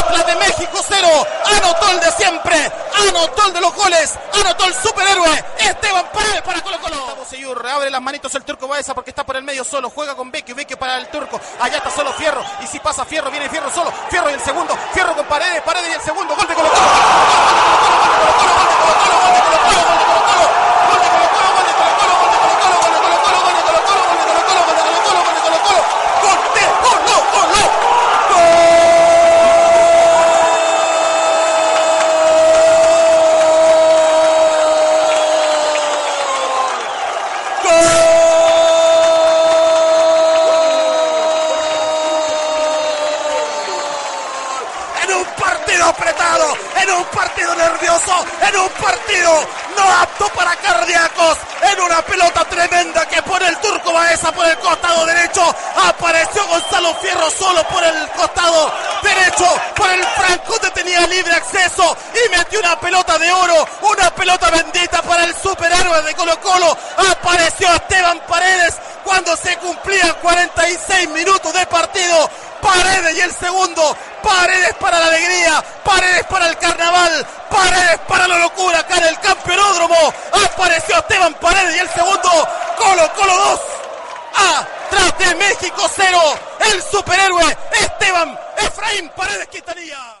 Atlas de México 0. Anotó el de siempre. Anotó el de los goles. Anotó el superhéroe. Esteban Paredes para Colo Colo. Seyur, abre las manitos el turco Baeza porque está por el medio solo. Juega con Vecchio. Vecchio para el turco. Allá está solo Fierro. Y si pasa Fierro, viene Fierro solo. Fierro y el segundo. Fierro con Paredes. Paredes y el segundo. Gol de Colo Colo. en un partido apretado, en un partido nervioso, en un partido no apto para cardíacos, en una pelota tremenda que pone el turco Baeza por el costado derecho, apareció Gonzalo Fierro solo por el costado derecho, por el franco donde tenía libre acceso y metió una pelota de oro, una pelota bendita para el superhéroe de Colo Colo, apareció Esteban Paredes cuando se cumplían 46 minutos de partido, Paredes y el segundo, Paredes para la alegría, Paredes para el carnaval, Paredes para la locura acá en el campeonódromo. Apareció Esteban Paredes y el segundo, Colo Colo 2. Atrás de México 0, el superhéroe Esteban Efraín Paredes Quintanilla.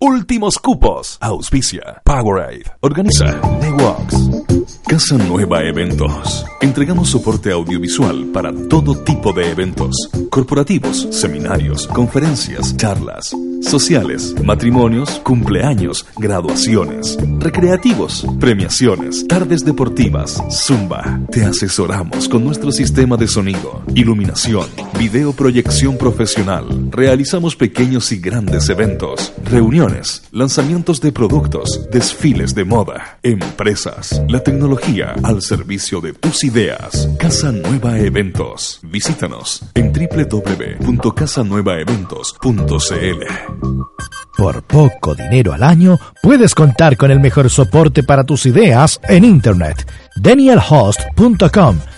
Últimos cupos. Auspicia. Powerade. Organiza. Newox. Casa Nueva Eventos. Entregamos soporte audiovisual para todo tipo de eventos. Corporativos, seminarios, conferencias, charlas, sociales, matrimonios, cumpleaños, graduaciones, recreativos, premiaciones, tardes deportivas, zumba. Te asesoramos con nuestro sistema de sonido, iluminación, video proyección profesional. Realizamos pequeños y grandes eventos, reuniones, lanzamientos de productos, desfiles de moda, empresas, la tecnología al servicio de tus ideas. Casa Nueva Eventos. Visítanos en www.casanuevaeventos.cl. Por poco dinero al año, puedes contar con el mejor soporte para tus ideas en Internet. DanielHost.com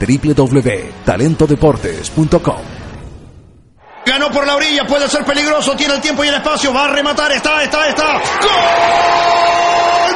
www.talentodeportes.com Ganó por la orilla, puede ser peligroso, tiene el tiempo y el espacio, va a rematar, está, está, está. ¡Gol!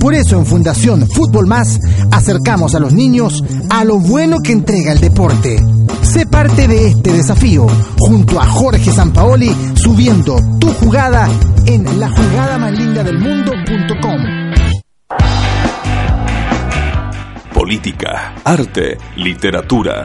Por eso en Fundación Fútbol Más acercamos a los niños a lo bueno que entrega el deporte. Sé parte de este desafío junto a Jorge Sampaoli subiendo tu jugada en la jugada más linda del mundo.com. Política, arte, literatura,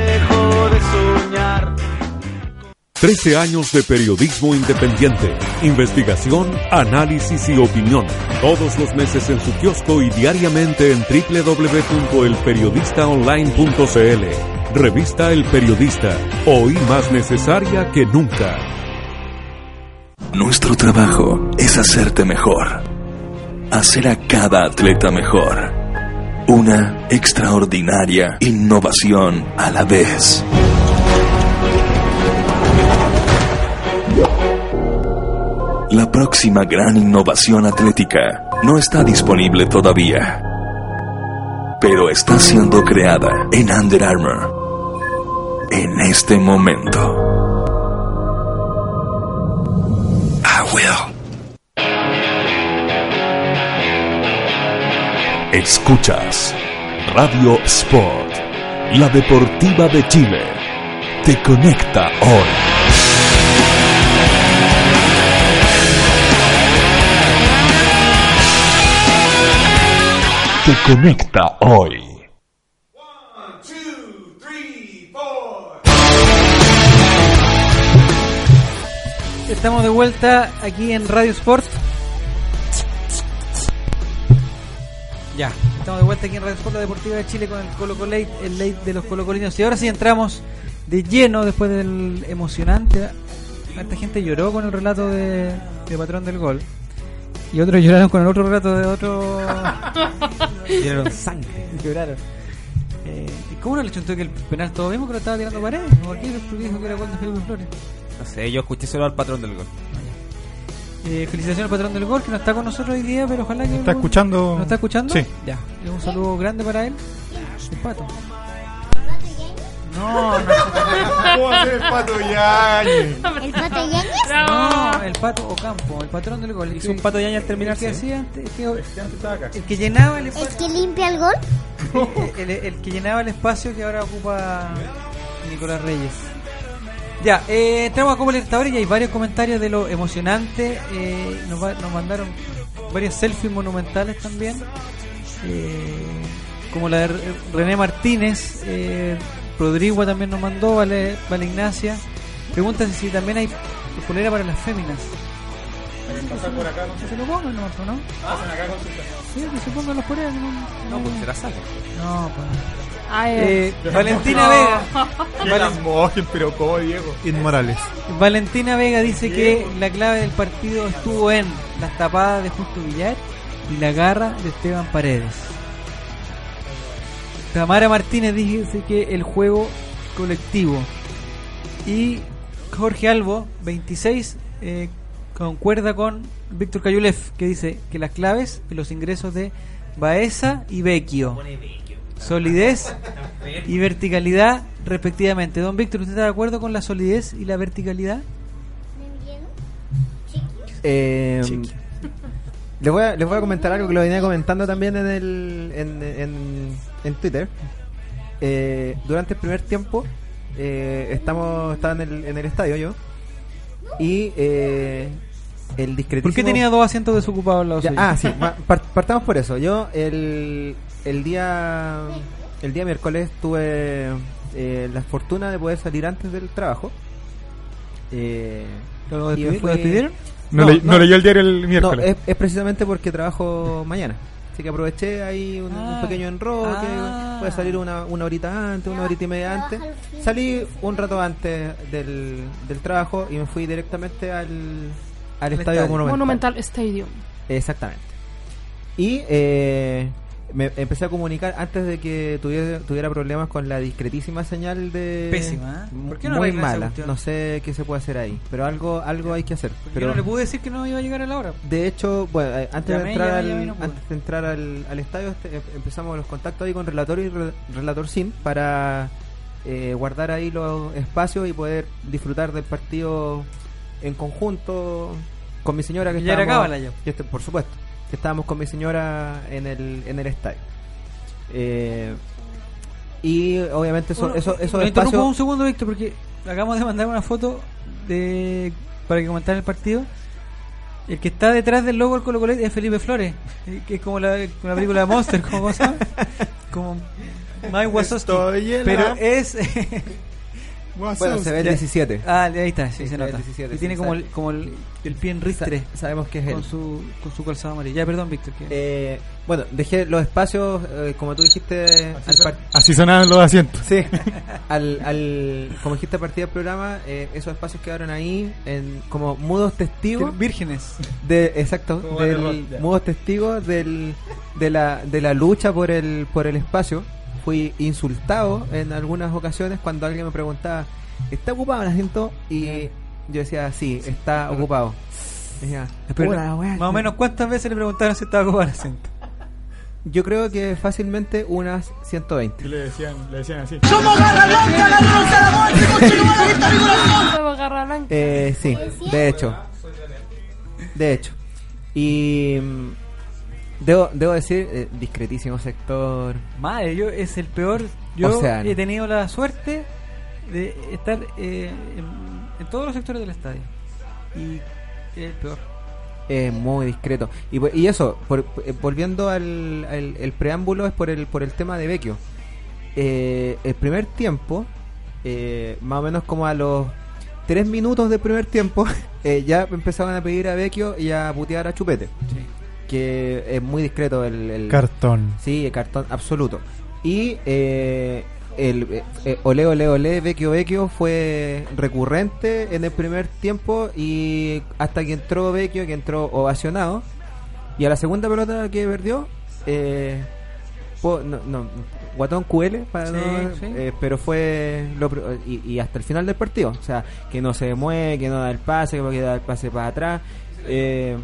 13 años de periodismo independiente, investigación, análisis y opinión. Todos los meses en su kiosco y diariamente en www.elperiodistaonline.cl. Revista El Periodista, hoy más necesaria que nunca. Nuestro trabajo es hacerte mejor. Hacer a cada atleta mejor. Una extraordinaria innovación a la vez. La próxima gran innovación atlética no está disponible todavía, pero está siendo creada en Under Armour en este momento. I will. Escuchas Radio Sport, la deportiva de Chile. Te conecta hoy. Te conecta hoy. Estamos de vuelta aquí en Radio Sport. Ya, estamos de vuelta aquí en Radio Sport, la Deportiva de Chile con el Colo Colo Late, el late de los colocolinos. Y ahora sí entramos de lleno después del emocionante. Esta gente lloró con el relato de Patrón del Gol. Y otros lloraron con el otro relato de otro. Lloraron sangre. Lloraron. Eh, ¿Cómo no le chuntó que el penal todo mismo que lo estaba tirando pared? ¿Por qué dijo que era de Felipe Flores? No sé, yo escuché solo al patrón del gol. Eh, felicitaciones al patrón del gol que no está con nosotros hoy día, pero ojalá que. ¿Está escuchando? ¿No está escuchando? Sí. Ya. Un saludo grande para él. El pato. No, no. ¿Cómo hacer el pato Yañez? ¿El pato Yañez? No, el pato Ocampo, el patrón del gol. Hizo un pato Yañez al terminar, El que sí. hacía antes, el que, el que llenaba el ¿El que limpia el gol? el, el- el que llenaba el espacio que ahora ocupa Nicolás Reyes. Ya, eh, entramos a Copa Libertadores y hay varios comentarios de lo emocionante. eh, nos, va- nos mandaron varias selfies monumentales también. eh, como la de Re- René Martínez. Rodrigo también nos mandó, vale, vale Ignacia. Pregunta si también hay polera para las féminas. Pasar por acá, Que se lo pongan, ¿no? ¿no? Pasen acá con su Sí, que se pongan las poleras. No, No, pues se la saca. No, pues. Ay, Eh, eh. Valentina No. Vega. Valen- pero ¿cómo, Diego? Inmorales. Valentina Vega dice que la clave del partido estuvo en las tapadas de Justo Villar y la garra de Esteban Paredes. Tamara Martínez dice que el juego colectivo. Y Jorge Albo, 26, eh, concuerda con Víctor Cayulev, que dice que las claves y los ingresos de Baeza y Vecchio. Solidez y verticalidad respectivamente. Don Víctor, ¿usted está de acuerdo con la solidez y la verticalidad? Eh, les, voy a, les voy a comentar algo que lo venía comentando también en, el, en, en, en Twitter. Eh, durante el primer tiempo, eh, estamos estaba en el, en el estadio yo. Y eh, el discretísimo... ¿Por qué tenía dos asientos desocupados al lado Ya, ah, sí, partamos por eso. Yo el, el día el día miércoles tuve eh, la fortuna de poder salir antes del trabajo. Eh, ¿Lo despidieron? No le- no leyó el diario el miércoles. No, es, es precisamente porque trabajo mañana. Así que aproveché ahí un, un Ah. pequeño enroque. Ah. Puede salir una, una horita antes, una horita y media antes. Salí un rato antes del, del trabajo y me fui directamente al, al estadio estadio. Monumental. Monumental Stadium. Exactamente. Y eh, me empecé a comunicar antes de que tuviera, tuviera problemas con la discretísima señal de... Pésima, ¿eh? ¿Por qué no muy mala. No sé qué se puede hacer ahí. Pero algo algo hay que hacer. Yo Pero no le pude decir que no iba a llegar a la hora. de hecho, bueno, eh, antes, Llamé, de entrar, llamé, llamé y al, no antes de entrar al, al estadio este, eh, empezamos los contactos ahí con Relator y Re- Relator Sin para eh, guardar ahí los espacios y poder disfrutar del partido en conjunto con mi señora que que este- por supuesto que estábamos con mi señora en el, en el estadio Eh, y obviamente eso, Bueno, eso, espacios un segundo, Víctor, porque acabamos de mandar una foto de para que comentar el partido. El que está detrás del logo del Colo Colo es Felipe Flores, eh, que es como la, película de Monster, como? Como Mike Wazowski. Pero es. Bueno, se ve el Ya. 17. Ah, ahí está, sí, Sí, se se nota. el 17, y sí, tiene como, el, como el, el pie en ristre. Sa- sabemos que es él. Con su, con su calzado amarillo. Ya, perdón, Víctor. Eh, bueno, dejé los espacios, eh, como tú dijiste, Así sonaban los asientos. Sí, al, al, como dijiste a partir del programa, eh, esos espacios quedaron ahí en, como mudos testigos. Vírgenes. De, exacto, del, mudos testigos del, de, la, de la lucha por el, por el espacio. Fui insultado en algunas ocasiones cuando alguien me preguntaba, ¿está ocupado el asiento? Y yo decía, sí, está ocupado. Decía, Pero, más o menos, ¿cuántas veces le preguntaron si estaba ocupado el asiento? Yo creo que fácilmente unas 120. Y le decían, le decían así. ¡Somos garra blanca, la rosa, la muerte, Somos garra blanca. Eh, sí, de hecho. De hecho. Y mm, debo, debo decir, eh, discretísimo sector. Madre, yo es el peor. Yo Océano. he tenido la suerte de estar eh, en, en todos los sectores del estadio. Y es el peor. Es muy discreto. Y, y eso, por- eh, volviendo al, al- el preámbulo, es por el, por el tema de Vecchio. Eh, el primer tiempo, eh, más o menos como a los tres minutos del primer tiempo, eh, ya empezaban a pedir a Vecchio y a putear a Chupete. Que es muy discreto el, el- Cartón. Sí, el cartón absoluto. Y eh, el eh, Ole Ole Ole Vecchio Vecchio fue recurrente en el primer tiempo y hasta que entró Vecchio, que entró ovacionado. Y a la segunda pelota que perdió, eh, po- no, no, Guatón QL, para Sí, no- sí. eh, pero fue lo y, y hasta el final del partido. O sea, que no se mueve, que no da el pase, que da el pase para atrás. Eh,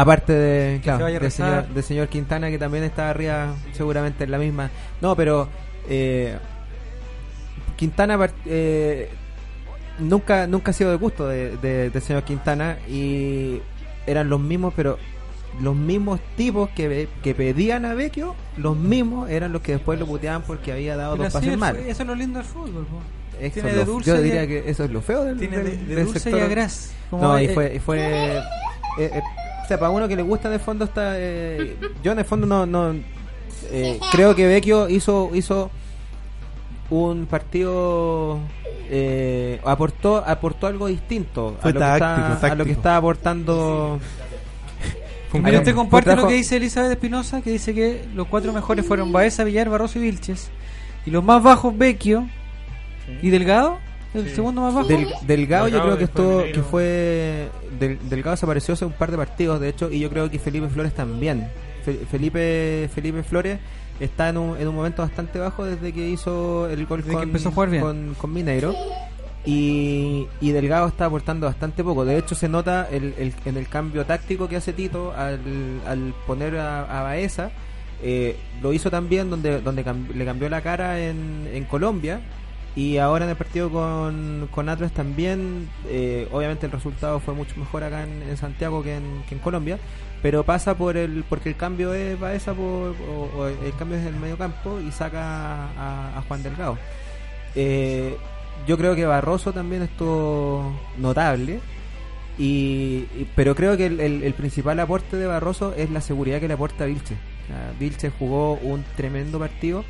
aparte de, claro, rezar. señor, del señor Quintana, que también está arriba, seguramente en la misma. No, pero eh, Quintana eh, nunca nunca ha sido de gusto de, de- señor Quintana y eran los mismos, pero los mismos tipos que, que pedían a Vecchio, los mismos eran los que después lo puteaban porque había dado Pero dos pases mal. Eso es lo lindo del fútbol. po. Eso Tiene de dulce yo diría de- que eso es lo feo del, Tiene de- de dulce sector. y a gras. Como No, y eh, fue, y fue eh, eh, o sea, para uno que le gusta en el fondo está eh, yo en el fondo no, no eh, creo que Vecchio hizo hizo un partido eh, aportó aportó algo distinto Fue a lo, táctico, que está, a lo que está aportando. Mira, usted comparte lo que dice Elizabeth Espinosa, que dice que los cuatro mejores fueron Baeza, Villar, Barroso y Vilches. Y los más bajos, Vecchio y Delgado, el segundo más bajo. Del, Delgado yo creo que estuvo que fue del, Delgado desapareció hace un par de partidos de hecho y yo creo que Felipe Flores también. Fe- Felipe Felipe Flores está en un, en un momento bastante bajo desde que hizo el gol Desde que con, empezó a jugar bien. con, con Mineiro. Y, y Delgado está aportando bastante poco. De hecho se nota el, el- en el cambio táctico que hace Tito al, al poner a, a Baeza eh, lo hizo también donde donde cam- le cambió la cara en, en Colombia y ahora en el partido con, con Atlas también, eh, obviamente el resultado fue mucho mejor acá en, Santiago que en, Colombia, pero pasa por el porque el cambio es Baeza por, o, el cambio es del medio campo y saca a, Juan Delgado. Eh, yo creo que Barroso también estuvo notable. Y, pero creo que el, el- el principal aporte de Barroso es la seguridad que le aporta Vilche. Vilche jugó un tremendo partido,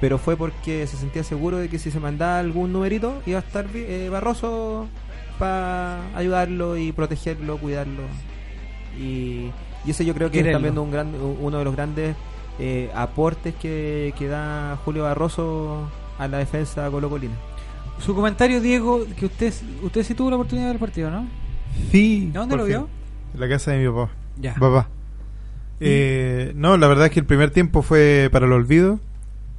pero fue porque se sentía seguro de que si se mandaba algún numerito iba a estar Vi- eh, Barroso para ayudarlo y protegerlo, cuidarlo. Y, y ese yo creo que es también un gran, uno de los grandes eh, aportes que, que da Julio Barroso a la defensa colocolina. Su comentario, Diego, que usted usted sí tuvo la oportunidad del partido, ¿no? Sí. ¿Dónde lo vio? En la casa de mi papá. Ya. Papá. Eh, no, la verdad es que el primer tiempo fue para el olvido.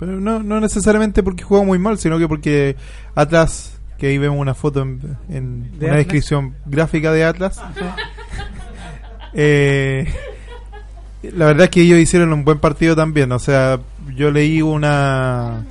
Pero no, no necesariamente porque jugó muy mal, sino que porque Atlas, que ahí vemos una foto en, en ¿De una Atlas? descripción gráfica de Atlas. Eh, la verdad es que ellos hicieron un buen partido también. O sea, yo leí una.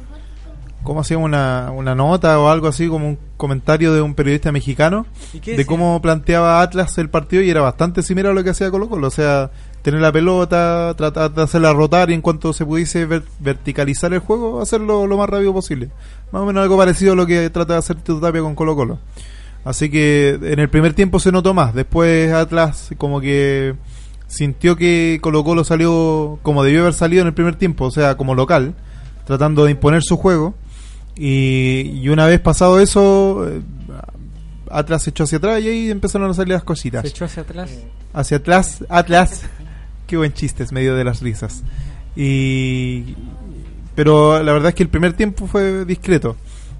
¿Cómo se llama? Una, una nota o algo así, como un comentario de un periodista mexicano ¿Y qué de cómo planteaba Atlas el partido y era bastante similar a lo que hacía Colo Colo. O sea, tener la pelota, tratar de hacerla rotar y en cuanto se pudiese ver- verticalizar el juego, hacerlo lo más rápido posible. Más o menos algo parecido a lo que trata de hacer Tito Tapia con Colo Colo. Así que en el primer tiempo se notó más. Después Atlas como que sintió que Colo Colo salió como debió haber salido en el primer tiempo, o sea, como local, tratando de imponer su juego. Y, y una vez pasado eso, eh, Atlas se echó hacia atrás y ahí empezaron a salir las cositas. Se echó hacia atrás. Hacia atrás, Atlas. Qué buen chiste, es medio de las risas. Y pero la verdad es que el primer tiempo fue discreto.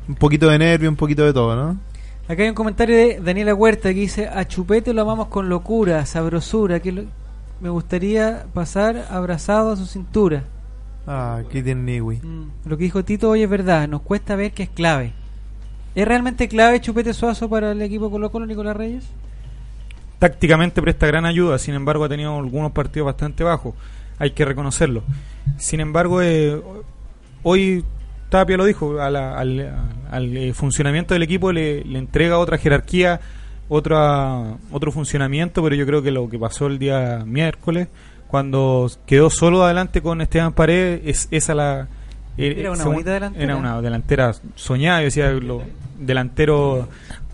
Un poquito de nervio, un poquito de todo, ¿no? Acá hay un comentario de Daniela Huerta que dice, a Chupete lo amamos con locura, sabrosura, que lo- me gustaría pasar abrazado a su cintura. Ah, qué Niwi. Lo que dijo Tito hoy es verdad, nos cuesta ver que es clave. ¿Es realmente clave Chupete Suazo para el equipo Colo Colo Nicolás Reyes? Tácticamente presta gran ayuda, sin embargo ha tenido algunos partidos bastante bajos, hay que reconocerlo. Sin embargo, eh, hoy Tapia lo dijo, a la- al, al, eh, funcionamiento del equipo le, le entrega otra jerarquía, otra, otro funcionamiento, pero yo creo que lo que pasó el día miércoles, cuando quedó solo adelante con Esteban Paredes, es esa la... eh, Era una según- bonita delantera. Era una delantera soñada, yo decía, lo, delantero,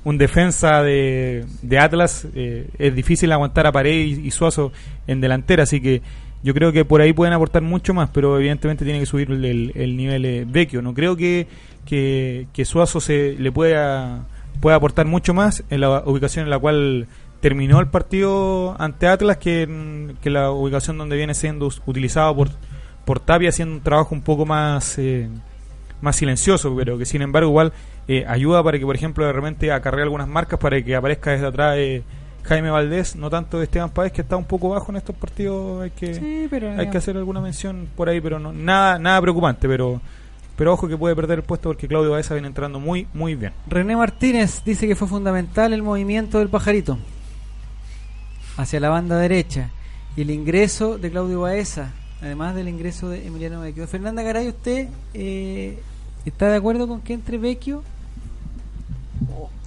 un defensa de, de Atlas, eh, es difícil aguantar a Paredes y, Suazo en delantera, así que yo creo que por ahí pueden aportar mucho más, pero evidentemente tiene que subir el, el- el nivel eh, vecchio. No creo que, que, Suazo se le pueda, pueda aportar mucho más en la ubicación en la cual terminó el partido ante Atlas que, que la ubicación donde viene siendo utilizado por, por Tapia haciendo un trabajo un poco más eh, más silencioso, pero que sin embargo igual eh, ayuda para que, por ejemplo, de repente acarree algunas marcas para que aparezca desde atrás eh, Jaime Valdés, no tanto de Esteban Páez, que está un poco bajo en estos partidos. Hay que, Sí, pero, hay digamos. que hacer alguna mención por ahí, pero no, nada nada preocupante. Pero pero ojo que puede perder el puesto porque Claudio Baeza viene entrando muy muy bien. René Martínez dice que fue fundamental el movimiento del pajarito hacia la banda derecha y el ingreso de Claudio Baeza, además del ingreso de Emiliano Vecchio. Fernanda Garay, ¿usted eh, está de acuerdo con que entre Vecchio?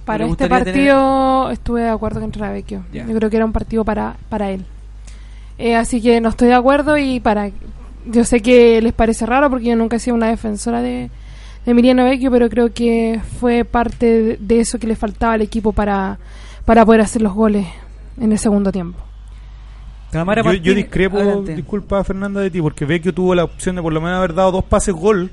Para ¿Le este tener- partido estuve de acuerdo que entrara Vecchio. Yo creo que era un partido para, para él. Eh, así que no estoy de acuerdo y para... Yo sé que les parece raro porque yo nunca he sido una defensora de, de Emiliano Vecchio, pero creo que fue parte de, de eso que le faltaba al equipo para, para poder hacer los goles en el segundo tiempo. Yo, discrepo, adelante. disculpa Fernanda de ti, porque Vecchio tuvo la opción de por lo menos haber dado dos pases gol.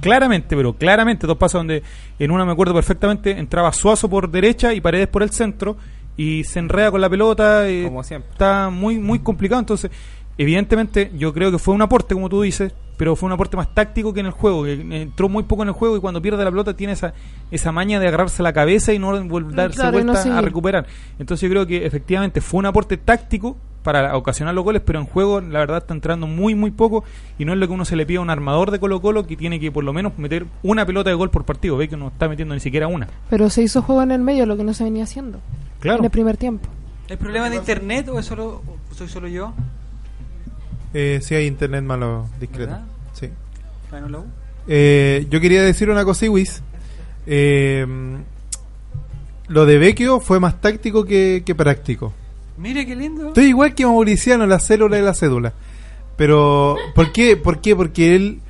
Claramente, pero claramente dos pases donde en una me acuerdo perfectamente entraba Suazo por derecha y Paredes por el centro y se enreda con la pelota. eh, Como siempre. Está muy, muy complicado. Entonces, evidentemente, yo creo que fue un aporte, como tú dices, pero fue un aporte más táctico que en el juego. Que entró muy poco en el juego y cuando pierde la pelota tiene esa, esa maña de agarrarse la cabeza y no darse Claro, y no vuelta a recuperar. Entonces, yo creo que efectivamente fue un aporte táctico para ocasionar los goles, pero en juego la verdad está entrando muy muy poco y no es lo que uno se le pide a un armador de Colo Colo que tiene que por lo menos meter una pelota de gol por partido, ve que no está metiendo ni siquiera una. Pero se hizo juego en el medio, lo que no se venía haciendo Claro. en el primer tiempo. ¿Hay problema de internet o es solo, o soy solo yo? Eh, sí hay internet malo discreto. ¿Verdad? Sí. Bueno. Eh, yo quería decir una cosa, Iwis. Eh, lo de Vecchio fue más táctico que, que práctico. Mire qué lindo. Estoy igual que Mauriciano, la célula y la cédula. Pero, ¿por qué? ¿Por qué? Porque él,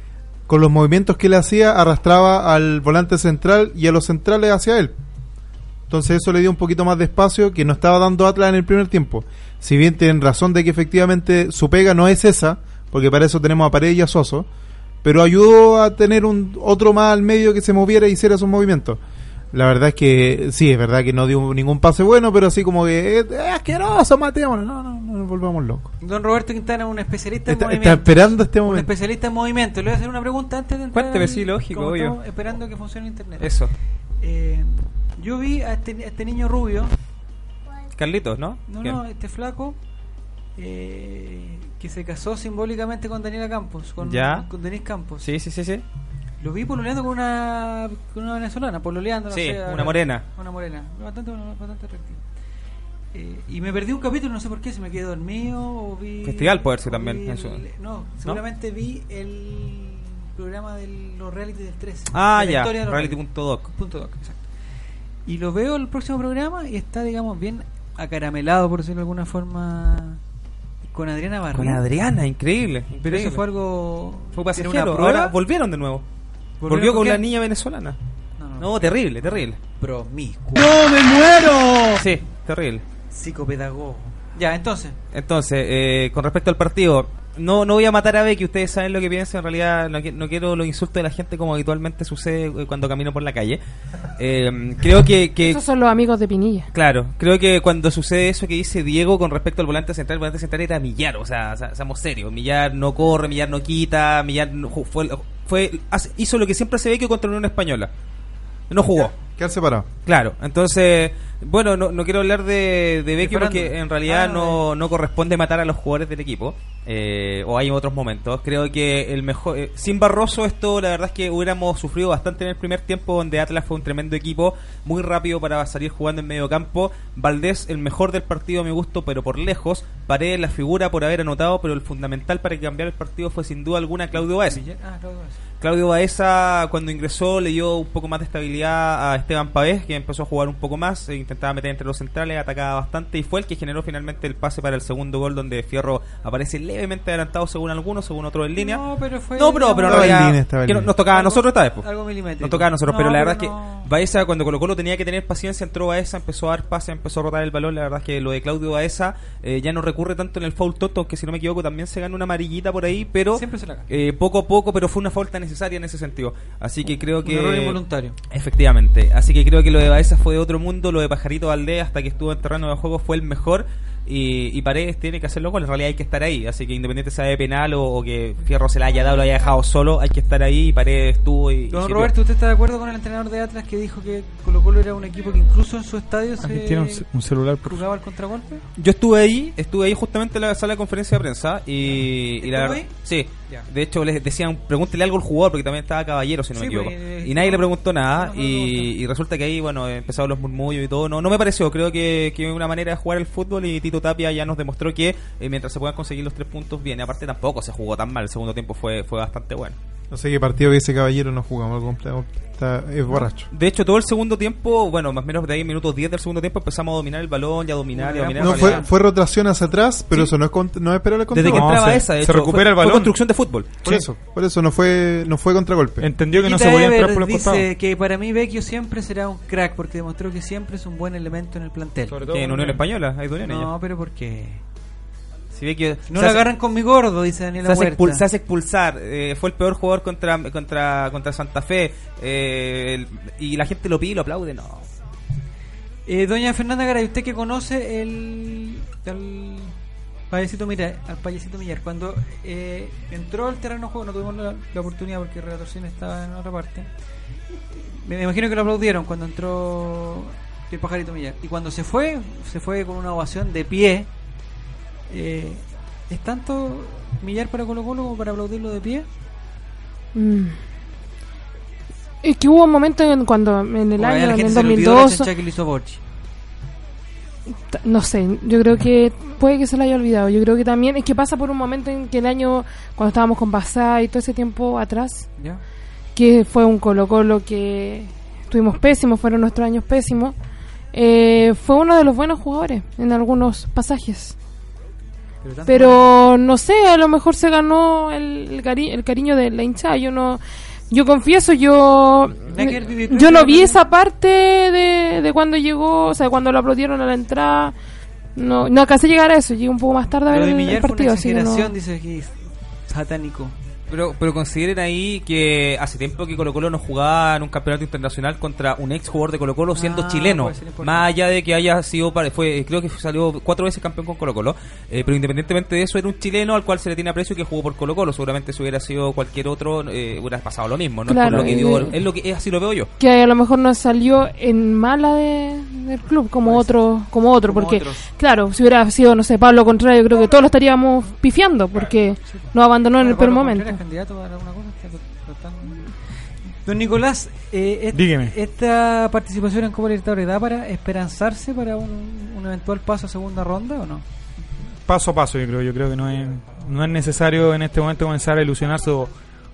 con los movimientos que él hacía, arrastraba al volante central y a los centrales hacia él. Entonces eso le dio un poquito más de espacio que no estaba dando Atlas en el primer tiempo. Si bien tienen razón de que efectivamente su pega no es esa, porque para eso tenemos a Paredes y a Soso, pero ayudó a tener un otro más al medio que se moviera y hiciera sus movimientos. La verdad es que sí, es verdad que no dio ningún pase bueno, pero así como que es asqueroso, matémonos. No, no, no nos volvamos locos. Don Roberto Quintana, un especialista en movimiento. está esperando este Un momento. especialista en movimiento. Le voy a hacer una pregunta antes de entrar. Cuénteme, sí, lógico, como obvio. Esperando que funcione internet. Eso. Eh, yo vi a este, a este niño rubio, Carlitos, ¿no? no, ¿Quién? no, este flaco, eh, que se casó simbólicamente con Daniela Campos, con, Ya. con Denise Campos. Sí, sí, sí, sí. Lo vi pololeando con una, con una venezolana, pololeando, no Sí, sé, una morena. Una morena, bastante, bastante atractiva. Eh, y me perdí un capítulo, no sé por qué, si me quedé dormido o vi... Festival puede ser también, eso. no, seguramente vi el programa de los reality del 13. Ah, de ya, reality.doc. Exacto. Y lo veo el próximo programa y está, digamos, bien acaramelado, por decirlo de alguna forma, con Adriana Barrio. Con Adriana, increíble. Pero eso fue algo... Fue ¿Tiene pasajero. una prueba? Ahora volvieron de nuevo. ¿Volvieron Volvió con quién? niña venezolana. No, no. No, terrible, terrible. Promiscuo. ¡No me muero! Sí, terrible. Psicopedagogo. Ya, entonces. Entonces, eh, con respecto al partido, no, no voy a matar a Becky, ustedes saben lo que pienso, en realidad no, no quiero los insultos de la gente como habitualmente sucede eh, cuando camino por la calle. Eh, creo que, que Esos son los amigos de Pinilla. Claro, creo que cuando sucede eso que dice Diego con respecto al volante central, el volante central era Millar, o sea, seamos serios, Millar no corre, Millar no quita, Millar no fue, fue hizo lo que siempre se ve que contra la Unión Española. No jugó. Quedar separado. Claro, entonces, bueno, no, no quiero hablar de, de Vecchio porque en realidad Ah, no, no corresponde matar a los jugadores del equipo, eh, o hay otros momentos. Creo que el mejor, eh, sin Barroso esto la verdad es que hubiéramos sufrido bastante en el primer tiempo donde Atlas fue un tremendo equipo, muy rápido para salir jugando en medio campo. Valdés el mejor del partido a mi gusto, pero por lejos. Paredes la figura por haber anotado, pero el fundamental para cambiar el partido fue sin duda alguna Claudio Baez. Ah, Claudio Baez. Claudio Baeza cuando ingresó le dio un poco más de estabilidad a Esteban Pavés, que empezó a jugar un poco más, e intentaba meter entre los centrales, atacaba bastante y fue el que generó finalmente el pase para el segundo gol donde Fierro aparece levemente adelantado según algunos, según otros en línea. No, pero fue. No, pero, pero línea, que no- nos tocaba a nosotros esta vez. pues. Algo milimétrico. Nos tocaba a nosotros, No, pero la verdad pero es que Baeza cuando Colo Colo tenía que tener paciencia, entró Baeza, empezó a dar pase, empezó a rotar el balón, la verdad es que lo de Claudio Baeza eh, ya no recurre tanto en el foul toto, aunque si no me equivoco también se gana una amarillita por ahí, pero Siempre se la gana. eh, poco a poco, pero fue una falta necesaria en ese sentido. Así que creo Un que... error involuntario. Efectivamente. Así que creo que lo de Baeza fue de otro mundo, lo de Pajarito Valdés hasta que estuvo en terreno de juego fue el mejor. Y, y Paredes tiene que hacerlo con en realidad hay que estar ahí. Así que independiente sea de penal o, o que Fierro se la haya dado, lo haya dejado solo, hay que estar ahí y Paredes estuvo y... y Don sirvió. Roberto, ¿usted está de acuerdo con el entrenador de Atlas que dijo que Colo Colo era un equipo que incluso en su estadio se tiene un, ce- un celular, por jugaba al contragolpe? Yo estuve ahí, estuve ahí justamente en la sala de conferencia de prensa y, y la ¿Estuvo verdad, ahí? sí. Ya. De hecho les decían, pregúntele algo al jugador porque también estaba caballero si no Sí, me equivoco. pues, eh, y nadie le preguntó nada no, no, y, y resulta que ahí, bueno, empezaron los murmullos y todo. No, no me pareció, creo que, que una manera de jugar el fútbol y Tito Tapia ya nos demostró que eh, mientras se puedan conseguir los tres puntos bien. Y aparte tampoco se jugó tan mal, el segundo tiempo fue, fue bastante bueno. No sé qué partido que ese caballero no jugamos completo. Está, es borracho. De hecho, todo el segundo tiempo, bueno, más o menos de ahí minutos 10 del segundo tiempo empezamos a dominar el balón y a dominar y a dominar. No, fue, fue rotación hacia atrás, pero Sí. eso no es, no es esperar el Desde que entraba esa, de hecho, fue- fue construcción de fútbol. Por eso, por eso no fue, no fue contragolpe. Entendió Quita Ever dice que para mí Vecchio siempre será un crack porque demostró que siempre es un buen elemento en el plantel. Que en Unión Española hay No, ella. pero ¿por qué? Si ve que No se la hace- agarran con mi gordo, dice se Huerta. expul- se hace expulsar. eh, fue el peor jugador contra contra contra Santa Fe. eh, el- y la gente lo pide y lo aplaude. No. Eh, doña Fernanda Garay, usted que conoce el, al payasito Millar, al payasito Millar, cuando eh, entró al terreno juego, no tuvimos la, la oportunidad porque Relatorcín estaba en otra parte. Me imagino que lo aplaudieron cuando entró el pajarito Millar. Y cuando se fue, se fue con una ovación de pie. Eh, ¿Es tanto Millar para Colo Colo como para aplaudirlo de pie? Mm. Es que hubo momentos en cuando en el O año, en el se le olvidó la 2002, chancha que le hizo no sé, yo creo que puede que se lo haya olvidado. Yo creo que también es que pasa por un momento en que el año, cuando estábamos con Basá y todo ese tiempo atrás, ¿Ya? que fue un Colo-Colo que estuvimos pésimos, fueron nuestros años pésimos, eh, fue uno de los buenos jugadores en algunos pasajes. Pero no sé, a lo mejor se ganó el, el, cari- el cariño de la hinchada. Yo no, yo confieso, yo yo no vi esa parte de, de cuando llegó, o sea, cuando lo aplaudieron a la entrada. No, no alcancé a llegar a eso, llegué un poco más tarde a ver el, el Millar fue una partido. así que no- dice aquí, satánico. Pero, pero consideren ahí que hace tiempo que Colo Colo no jugaba en un campeonato internacional contra un ex jugador de Colo Colo siendo Ah, chileno. Más allá de que haya sido, fue creo que salió cuatro veces campeón con Colo Colo. eh, pero independientemente de eso, era un chileno al cual se le tiene aprecio y que jugó por Colo Colo. Seguramente si hubiera sido cualquier otro, eh, hubiera pasado lo mismo. ¿no? Es Claro, lo que y- dio- es lo que es así lo veo yo. que a lo mejor no salió en mala de, del club como otro como otro Como porque otros. claro si hubiera sido no sé Pablo Contrario creo que todos lo estaríamos pifiando porque nos abandonó en el peor momento Contreras, candidato para alguna cosa, están- Don Nicolás, eh, est- Dígame. ¿esta participación en Copa Libertadores da para esperanzarse para un, un eventual paso a segunda ronda o no? paso a paso, yo creo. Yo creo que no es, no es necesario en este momento comenzar a ilusionarse o,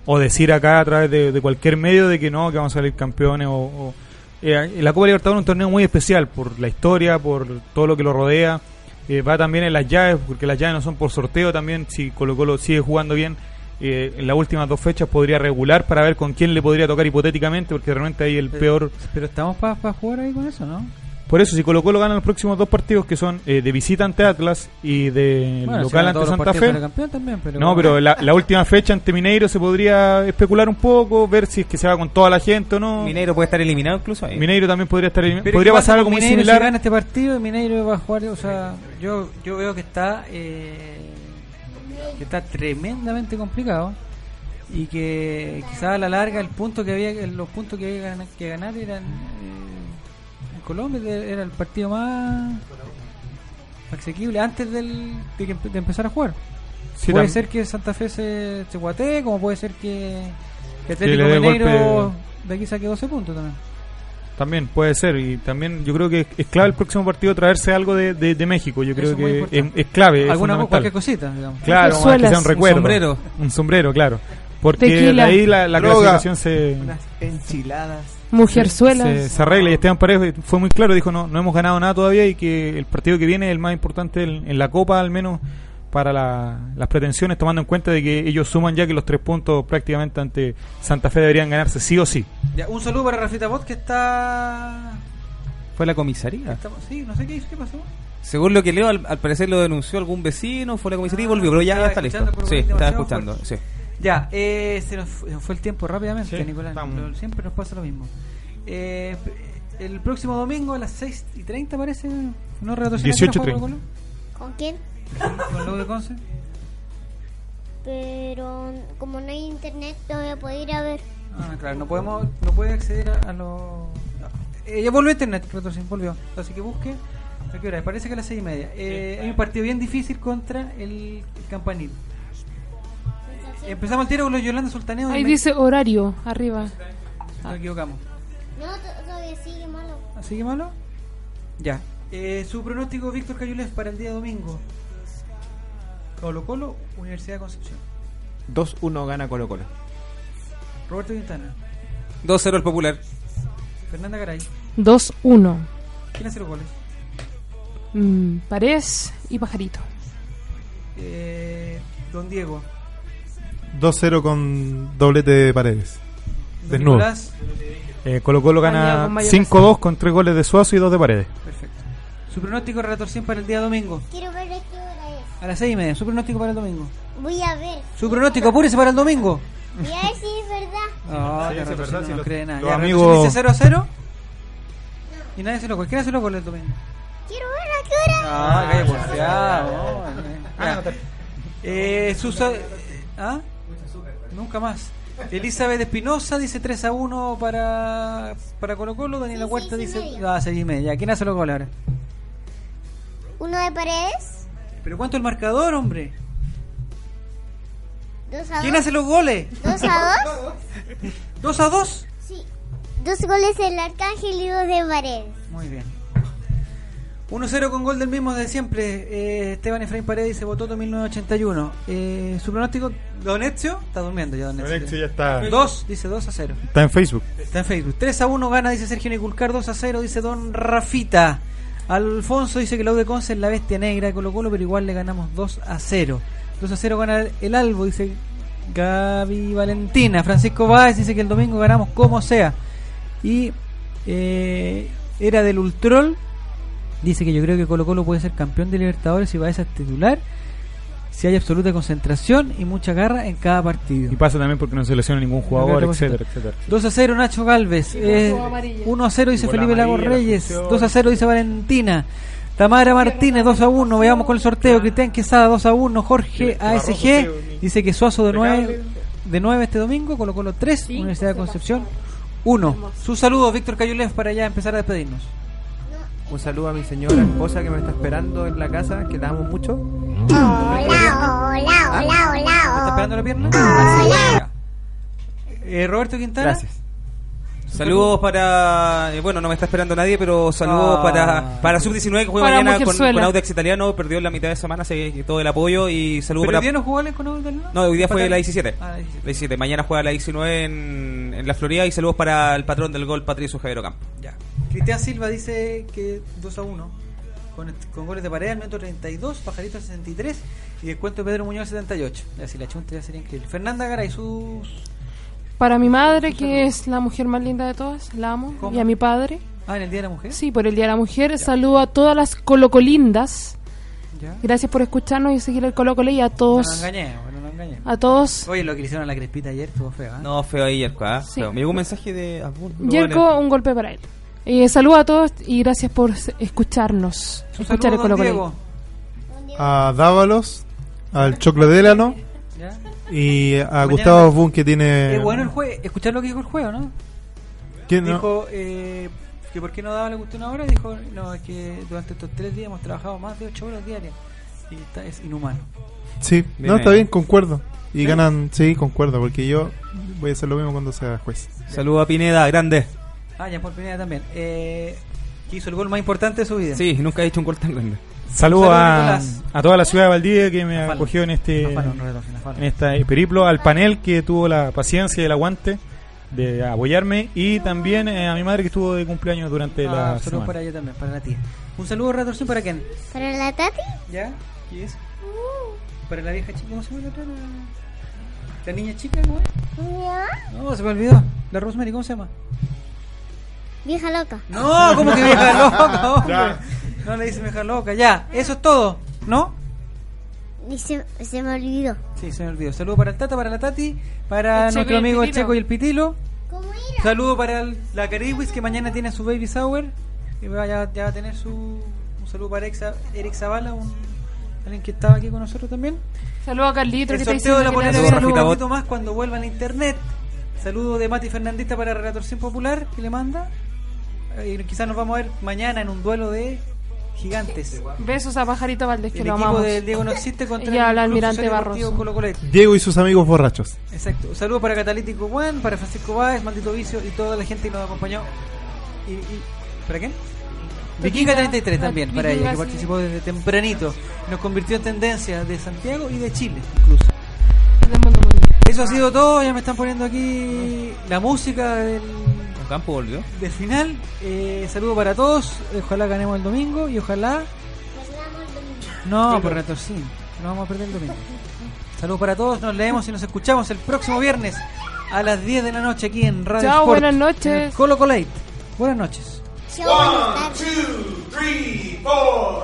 o decir acá a través de, de cualquier medio de que no, que vamos a salir campeones. O, o- eh, la Copa Libertadores es un torneo muy especial por la historia, por todo lo que lo rodea. Eh, va también en las llaves, porque las llaves no son por sorteo también. Si Colo Colo sigue jugando bien, eh, en las últimas dos fechas podría regular para ver con quién le podría tocar hipotéticamente, porque realmente ahí el peor. Pero estamos para jugar ahí con eso, ¿no? Por eso, si Colo Colo gana los próximos dos partidos, que son eh, de visita ante Atlas y de Bueno, local ante Santa Fe. también, pero no, pero la, la última fecha ante Mineiro se podría especular un poco, ver si es que se va con toda la gente o no. Mineiro puede estar eliminado incluso ahí. Mineiro también podría estar eliminado. Podría ¿qué pasa pasar algo muy similar. Si gana este partido, Mineiro va a jugar, o sea, yo, yo veo que está eh, que está tremendamente complicado y que quizás a la larga el punto que había, los puntos que había que ganar, eran eh, en Colombia era el partido más asequible antes del, de, que de empezar a jugar. Sí, puede ser que Santa Fe se, se guatee, como puede ser que, que Atlético Mineiro de aquí saque 12 puntos también. También puede ser, y también yo creo que es clave el próximo partido traerse algo de, de, de México. Yo creo es que es, es clave. es Alguna fundamental. cualquier cosita, digamos. Claro, que sea un suelas, un recuerdo. sombrero. Un sombrero, claro. Porque Tequila. de ahí la, la clasificación se. Unas enchiladas. Mujerzuelas. Se, se arregla y Esteban Paredes fue muy claro, dijo no, no hemos ganado nada todavía y que el partido que viene es el más importante en, en la Copa al menos para la- las pretensiones tomando en cuenta de que ellos suman ya que los tres puntos prácticamente ante Santa Fe deberían ganarse sí o sí. Ya, un saludo para Rafita Bot que está... Fue la comisaría. sí, no sé qué hizo, qué pasó. Según lo que leo, al, al parecer lo denunció algún vecino, fue a la comisaría y volvió, pero ya está listo. escuchando por Sí, estaba escuchando, fuerte. sí. Ya, eh, se nos fue, fue el tiempo rápidamente, Sí, Nicolás. siempre nos pasa lo mismo. Eh, el próximo domingo a las 6 y 30 parece, ¿no? Renato Sena, 18 y ¿juega 30. Colo-Colo? ¿Con quién? ¿Con de Conce? Pero como no hay internet no voy a poder ir a ver. Ah, claro, no podemos, no puede acceder a, a los... Eh, ya volvió a internet, Sena, volvió. Así que busque, ¿a qué hora? Parece que a las 6 y media. Eh, hay un partido bien difícil contra el, el Campanil. Empezamos el tiro con los Yolanda Sultaneo. Ahí dice horario, arriba. Nos equivocamos. No, to- todavía sigue malo. ¿Así que malo? Ya. Eh, su pronóstico, Víctor Cayules, para el día domingo. Colo Colo, Universidad de Concepción. 2-1 gana Colo Colo. Roberto Quintana. 2-0 el popular. Fernanda Garay. 2-1. ¿Quién hace los goles? Mm, Paredes y Pajarito. Eh, Don Diego. 2-0 con doblete de paredes. Don Desnudo. Eh, Colo Colo gana con mayonesa. 5-2 con 3 goles de Suazo y 2 de Paredes. Perfecto. Su pronóstico relator 100 para el día domingo. Quiero A las 6 y media. Su pronóstico para el domingo. Voy a ver. Su pronóstico, apúrese para el domingo. Voy a ver si es verdad. No, Sí, ya sí, Retorcín verdad, no sí, nos los- cree nada. los Ya, amigos- dice 0 a 0. Y nadie se lo ¿Quién hace goles el domingo? Quiero ver a qué hora Ah, calla porfiado. Ya. Eh, Susa... ¿Ah? Nunca más. Elizabeth Espinosa dice 3 a 1 para, para Colo Colo. Daniela Huerta dice... Ah, 6 y media. ¿Quién hace los goles ahora? Uno de paredes. ¿Pero cuánto el marcador, hombre? Dos a ¿Quién dos. hace los goles? Dos a dos. ¿2 a 2? Sí. Dos goles del Arcángel y dos de paredes. Muy bien. 1-0 con gol del mismo de siempre. Eh, Esteban Efraín Paredes dice Bototo 1981. Eh, su pronóstico, Don Ezio, está durmiendo ya Don Ezio. Don Ezio ya está. 2, dice 2 a 0. Está en Facebook. Está en Facebook. 3 a 1 gana, dice Sergio Niculcar. 2 a 0, dice Don Rafita. Alfonso dice que U de Conce es la bestia negra de Colo Colo, pero igual le ganamos 2 a 0. 2 a 0 gana el Albo, dice Gaby Valentina. Francisco Báez dice que el domingo ganamos como sea. Y eh, era del Ultrol. Dice que yo creo que Colo Colo puede ser campeón de Libertadores si Baez es titular. Si hay absoluta concentración y mucha garra en cada partido. Y pasa también porque no se lesiona ningún jugador, cosita. etcétera, etcétera. 2 a 0 Nacho Galvez. Eh, 1 a 0 dice Felipe Lago amarilla, la Reyes. expulsión. 2 a 0 dice Valentina. Tamara Martínez 2 a 1. Veamos con el sorteo. Cristian Quesada 2 a 1. Jorge ASG dice que Suazo de 9 de 9 este domingo. Colo Colo 3. Universidad de Concepción 1. Sus saludos, Víctor Cayulev, para ya empezar a despedirnos. Un saludo a mi señora esposa que me está esperando en la casa, que la amo mucho. Hola, hola, hola, hola, ¿Me está esperando la pierna? Eh, Roberto Quintana. Gracias. Saludos para. eh, bueno, no me está esperando nadie, pero saludos Ah. para, para Sub-19 que juega Para mañana con, con Audax Italiano. Perdió en la mitad de semana, así que todo el apoyo. Y saludos ¿Pero para. hoy día no jugó con Audax Italiano? No, hoy día fue la 17. Ah, la 17. La 17. Mañana juega la 19 en, en la Florida. Y saludos para el patrón del gol, Patricio Javier Ocampo. Ya. Cristian Silva dice que 2 a 1. Con, con goles de pared al minuto 32, Pajarito al 63 y descuento de Pedro Muñoz al 78. Ya si la chunta ya sería increíble. Fernanda Garay, sus. Para mi madre, que es la mujer más linda de todas, la amo. ¿Cómo? Y a mi padre. Ah, en el Día de la Mujer. Sí, por el Día de la Mujer. Saludo a todas las colocolindas. Ya. Gracias por escucharnos y seguir el Colocole y a No todos. engañemos, no nos engañemos. A todos. Oye, lo que le hicieron a la crespita ayer estuvo feo, ¿eh? No, feo ahí, Yerko. Sí. Feo. Me llegó un mensaje de. Yerko, un golpe para él. Eh, saludo a todos y gracias por escucharnos. Escuchar el Colo Diego. A Dávalos, al Choclo Delano ¿Ya? Y a Mañana- Gustavo Bun que tiene. Es bueno el juego. Escuchar lo que dijo el juego, ¿no? ¿Quién no? Dijo eh, que por qué no daba la cuestión ahora. Dijo, no, es que durante estos tres días hemos trabajado más de 8 horas diarias. Y está, es inhumano. Sí, Bien no, está bien, concuerdo. Y ¿Sí? ganan, sí, concuerdo, porque yo voy a hacer lo mismo cuando sea juez. Saludos a Pineda, grande. Ah, ya por Pineda también. Eh, que hizo el gol más importante de su vida. Sí, nunca he hecho un gol tan grande. Saludos Saludos, a, a toda la ciudad de Valdivia que me Afano. acogió en este Afano, no en este periplo, al panel que tuvo la paciencia y el aguante de apoyarme y también eh, a mi madre que estuvo de cumpleaños durante Ah, la saludos semana. para ella también, para la tía. Un saludo retorsión para quién? ¿Para la Tati? ¿Ya? ¿Y es? Para la vieja chica, ¿cómo se llama la? La, niña chica. Ya. No, se me olvidó. La Rosemary, ¿cómo se llama? Vieja loca. No, ¿cómo que vieja loca? No le dice vieja loca. Ya, eso es todo, ¿no? Y se, se me olvidó. Sí, se me olvidó. Saludo para el Tata, para la Tati, para El nuestro amigo el. Checo y el Pitilo. ¿Cómo era? Saludo para el- la Cariwis que mañana tiene su baby shower. Y va, ya, ya va a tener su. Un saludo para Eric, Eric Zavala, un, alguien que estaba aquí con nosotros también. Saludo a Carlito. El que está sorteo de la polera le- viene un poquito más cuando vuelva a internet. Saludo de Mati Fernandita para Relator Sin Popular que le manda. Eh, Y quizás nos vamos a ver mañana en un duelo de gigantes. Besos a Pajarito Valdés, que El lo equipo amamos. del Diego no existe contra Y al Almirante Barroso. Colo. Diego y sus amigos borrachos. Exacto. Un saludo para Catalítico Juan, para Francisco Báez, Maldito Vicio y toda la gente que nos acompañó. ¿Y, y para quién? Vikinga 33 también, para ella, que participó desde tempranito. Nos convirtió en tendencia de Santiago y de Chile, incluso. Eso ha sido todo. Ya me están poniendo aquí la música del, Campo volvió. del final. Eh, saludo para todos. Ojalá ganemos el domingo y ojalá. No, por retorcí. No vamos a perder el domingo. Saludos para todos. Nos leemos y nos escuchamos el próximo viernes a las 10 de la noche aquí en Radio Chao, Sport, buenas en noches. Colo Colate. Buenas noches. One, two, three, four.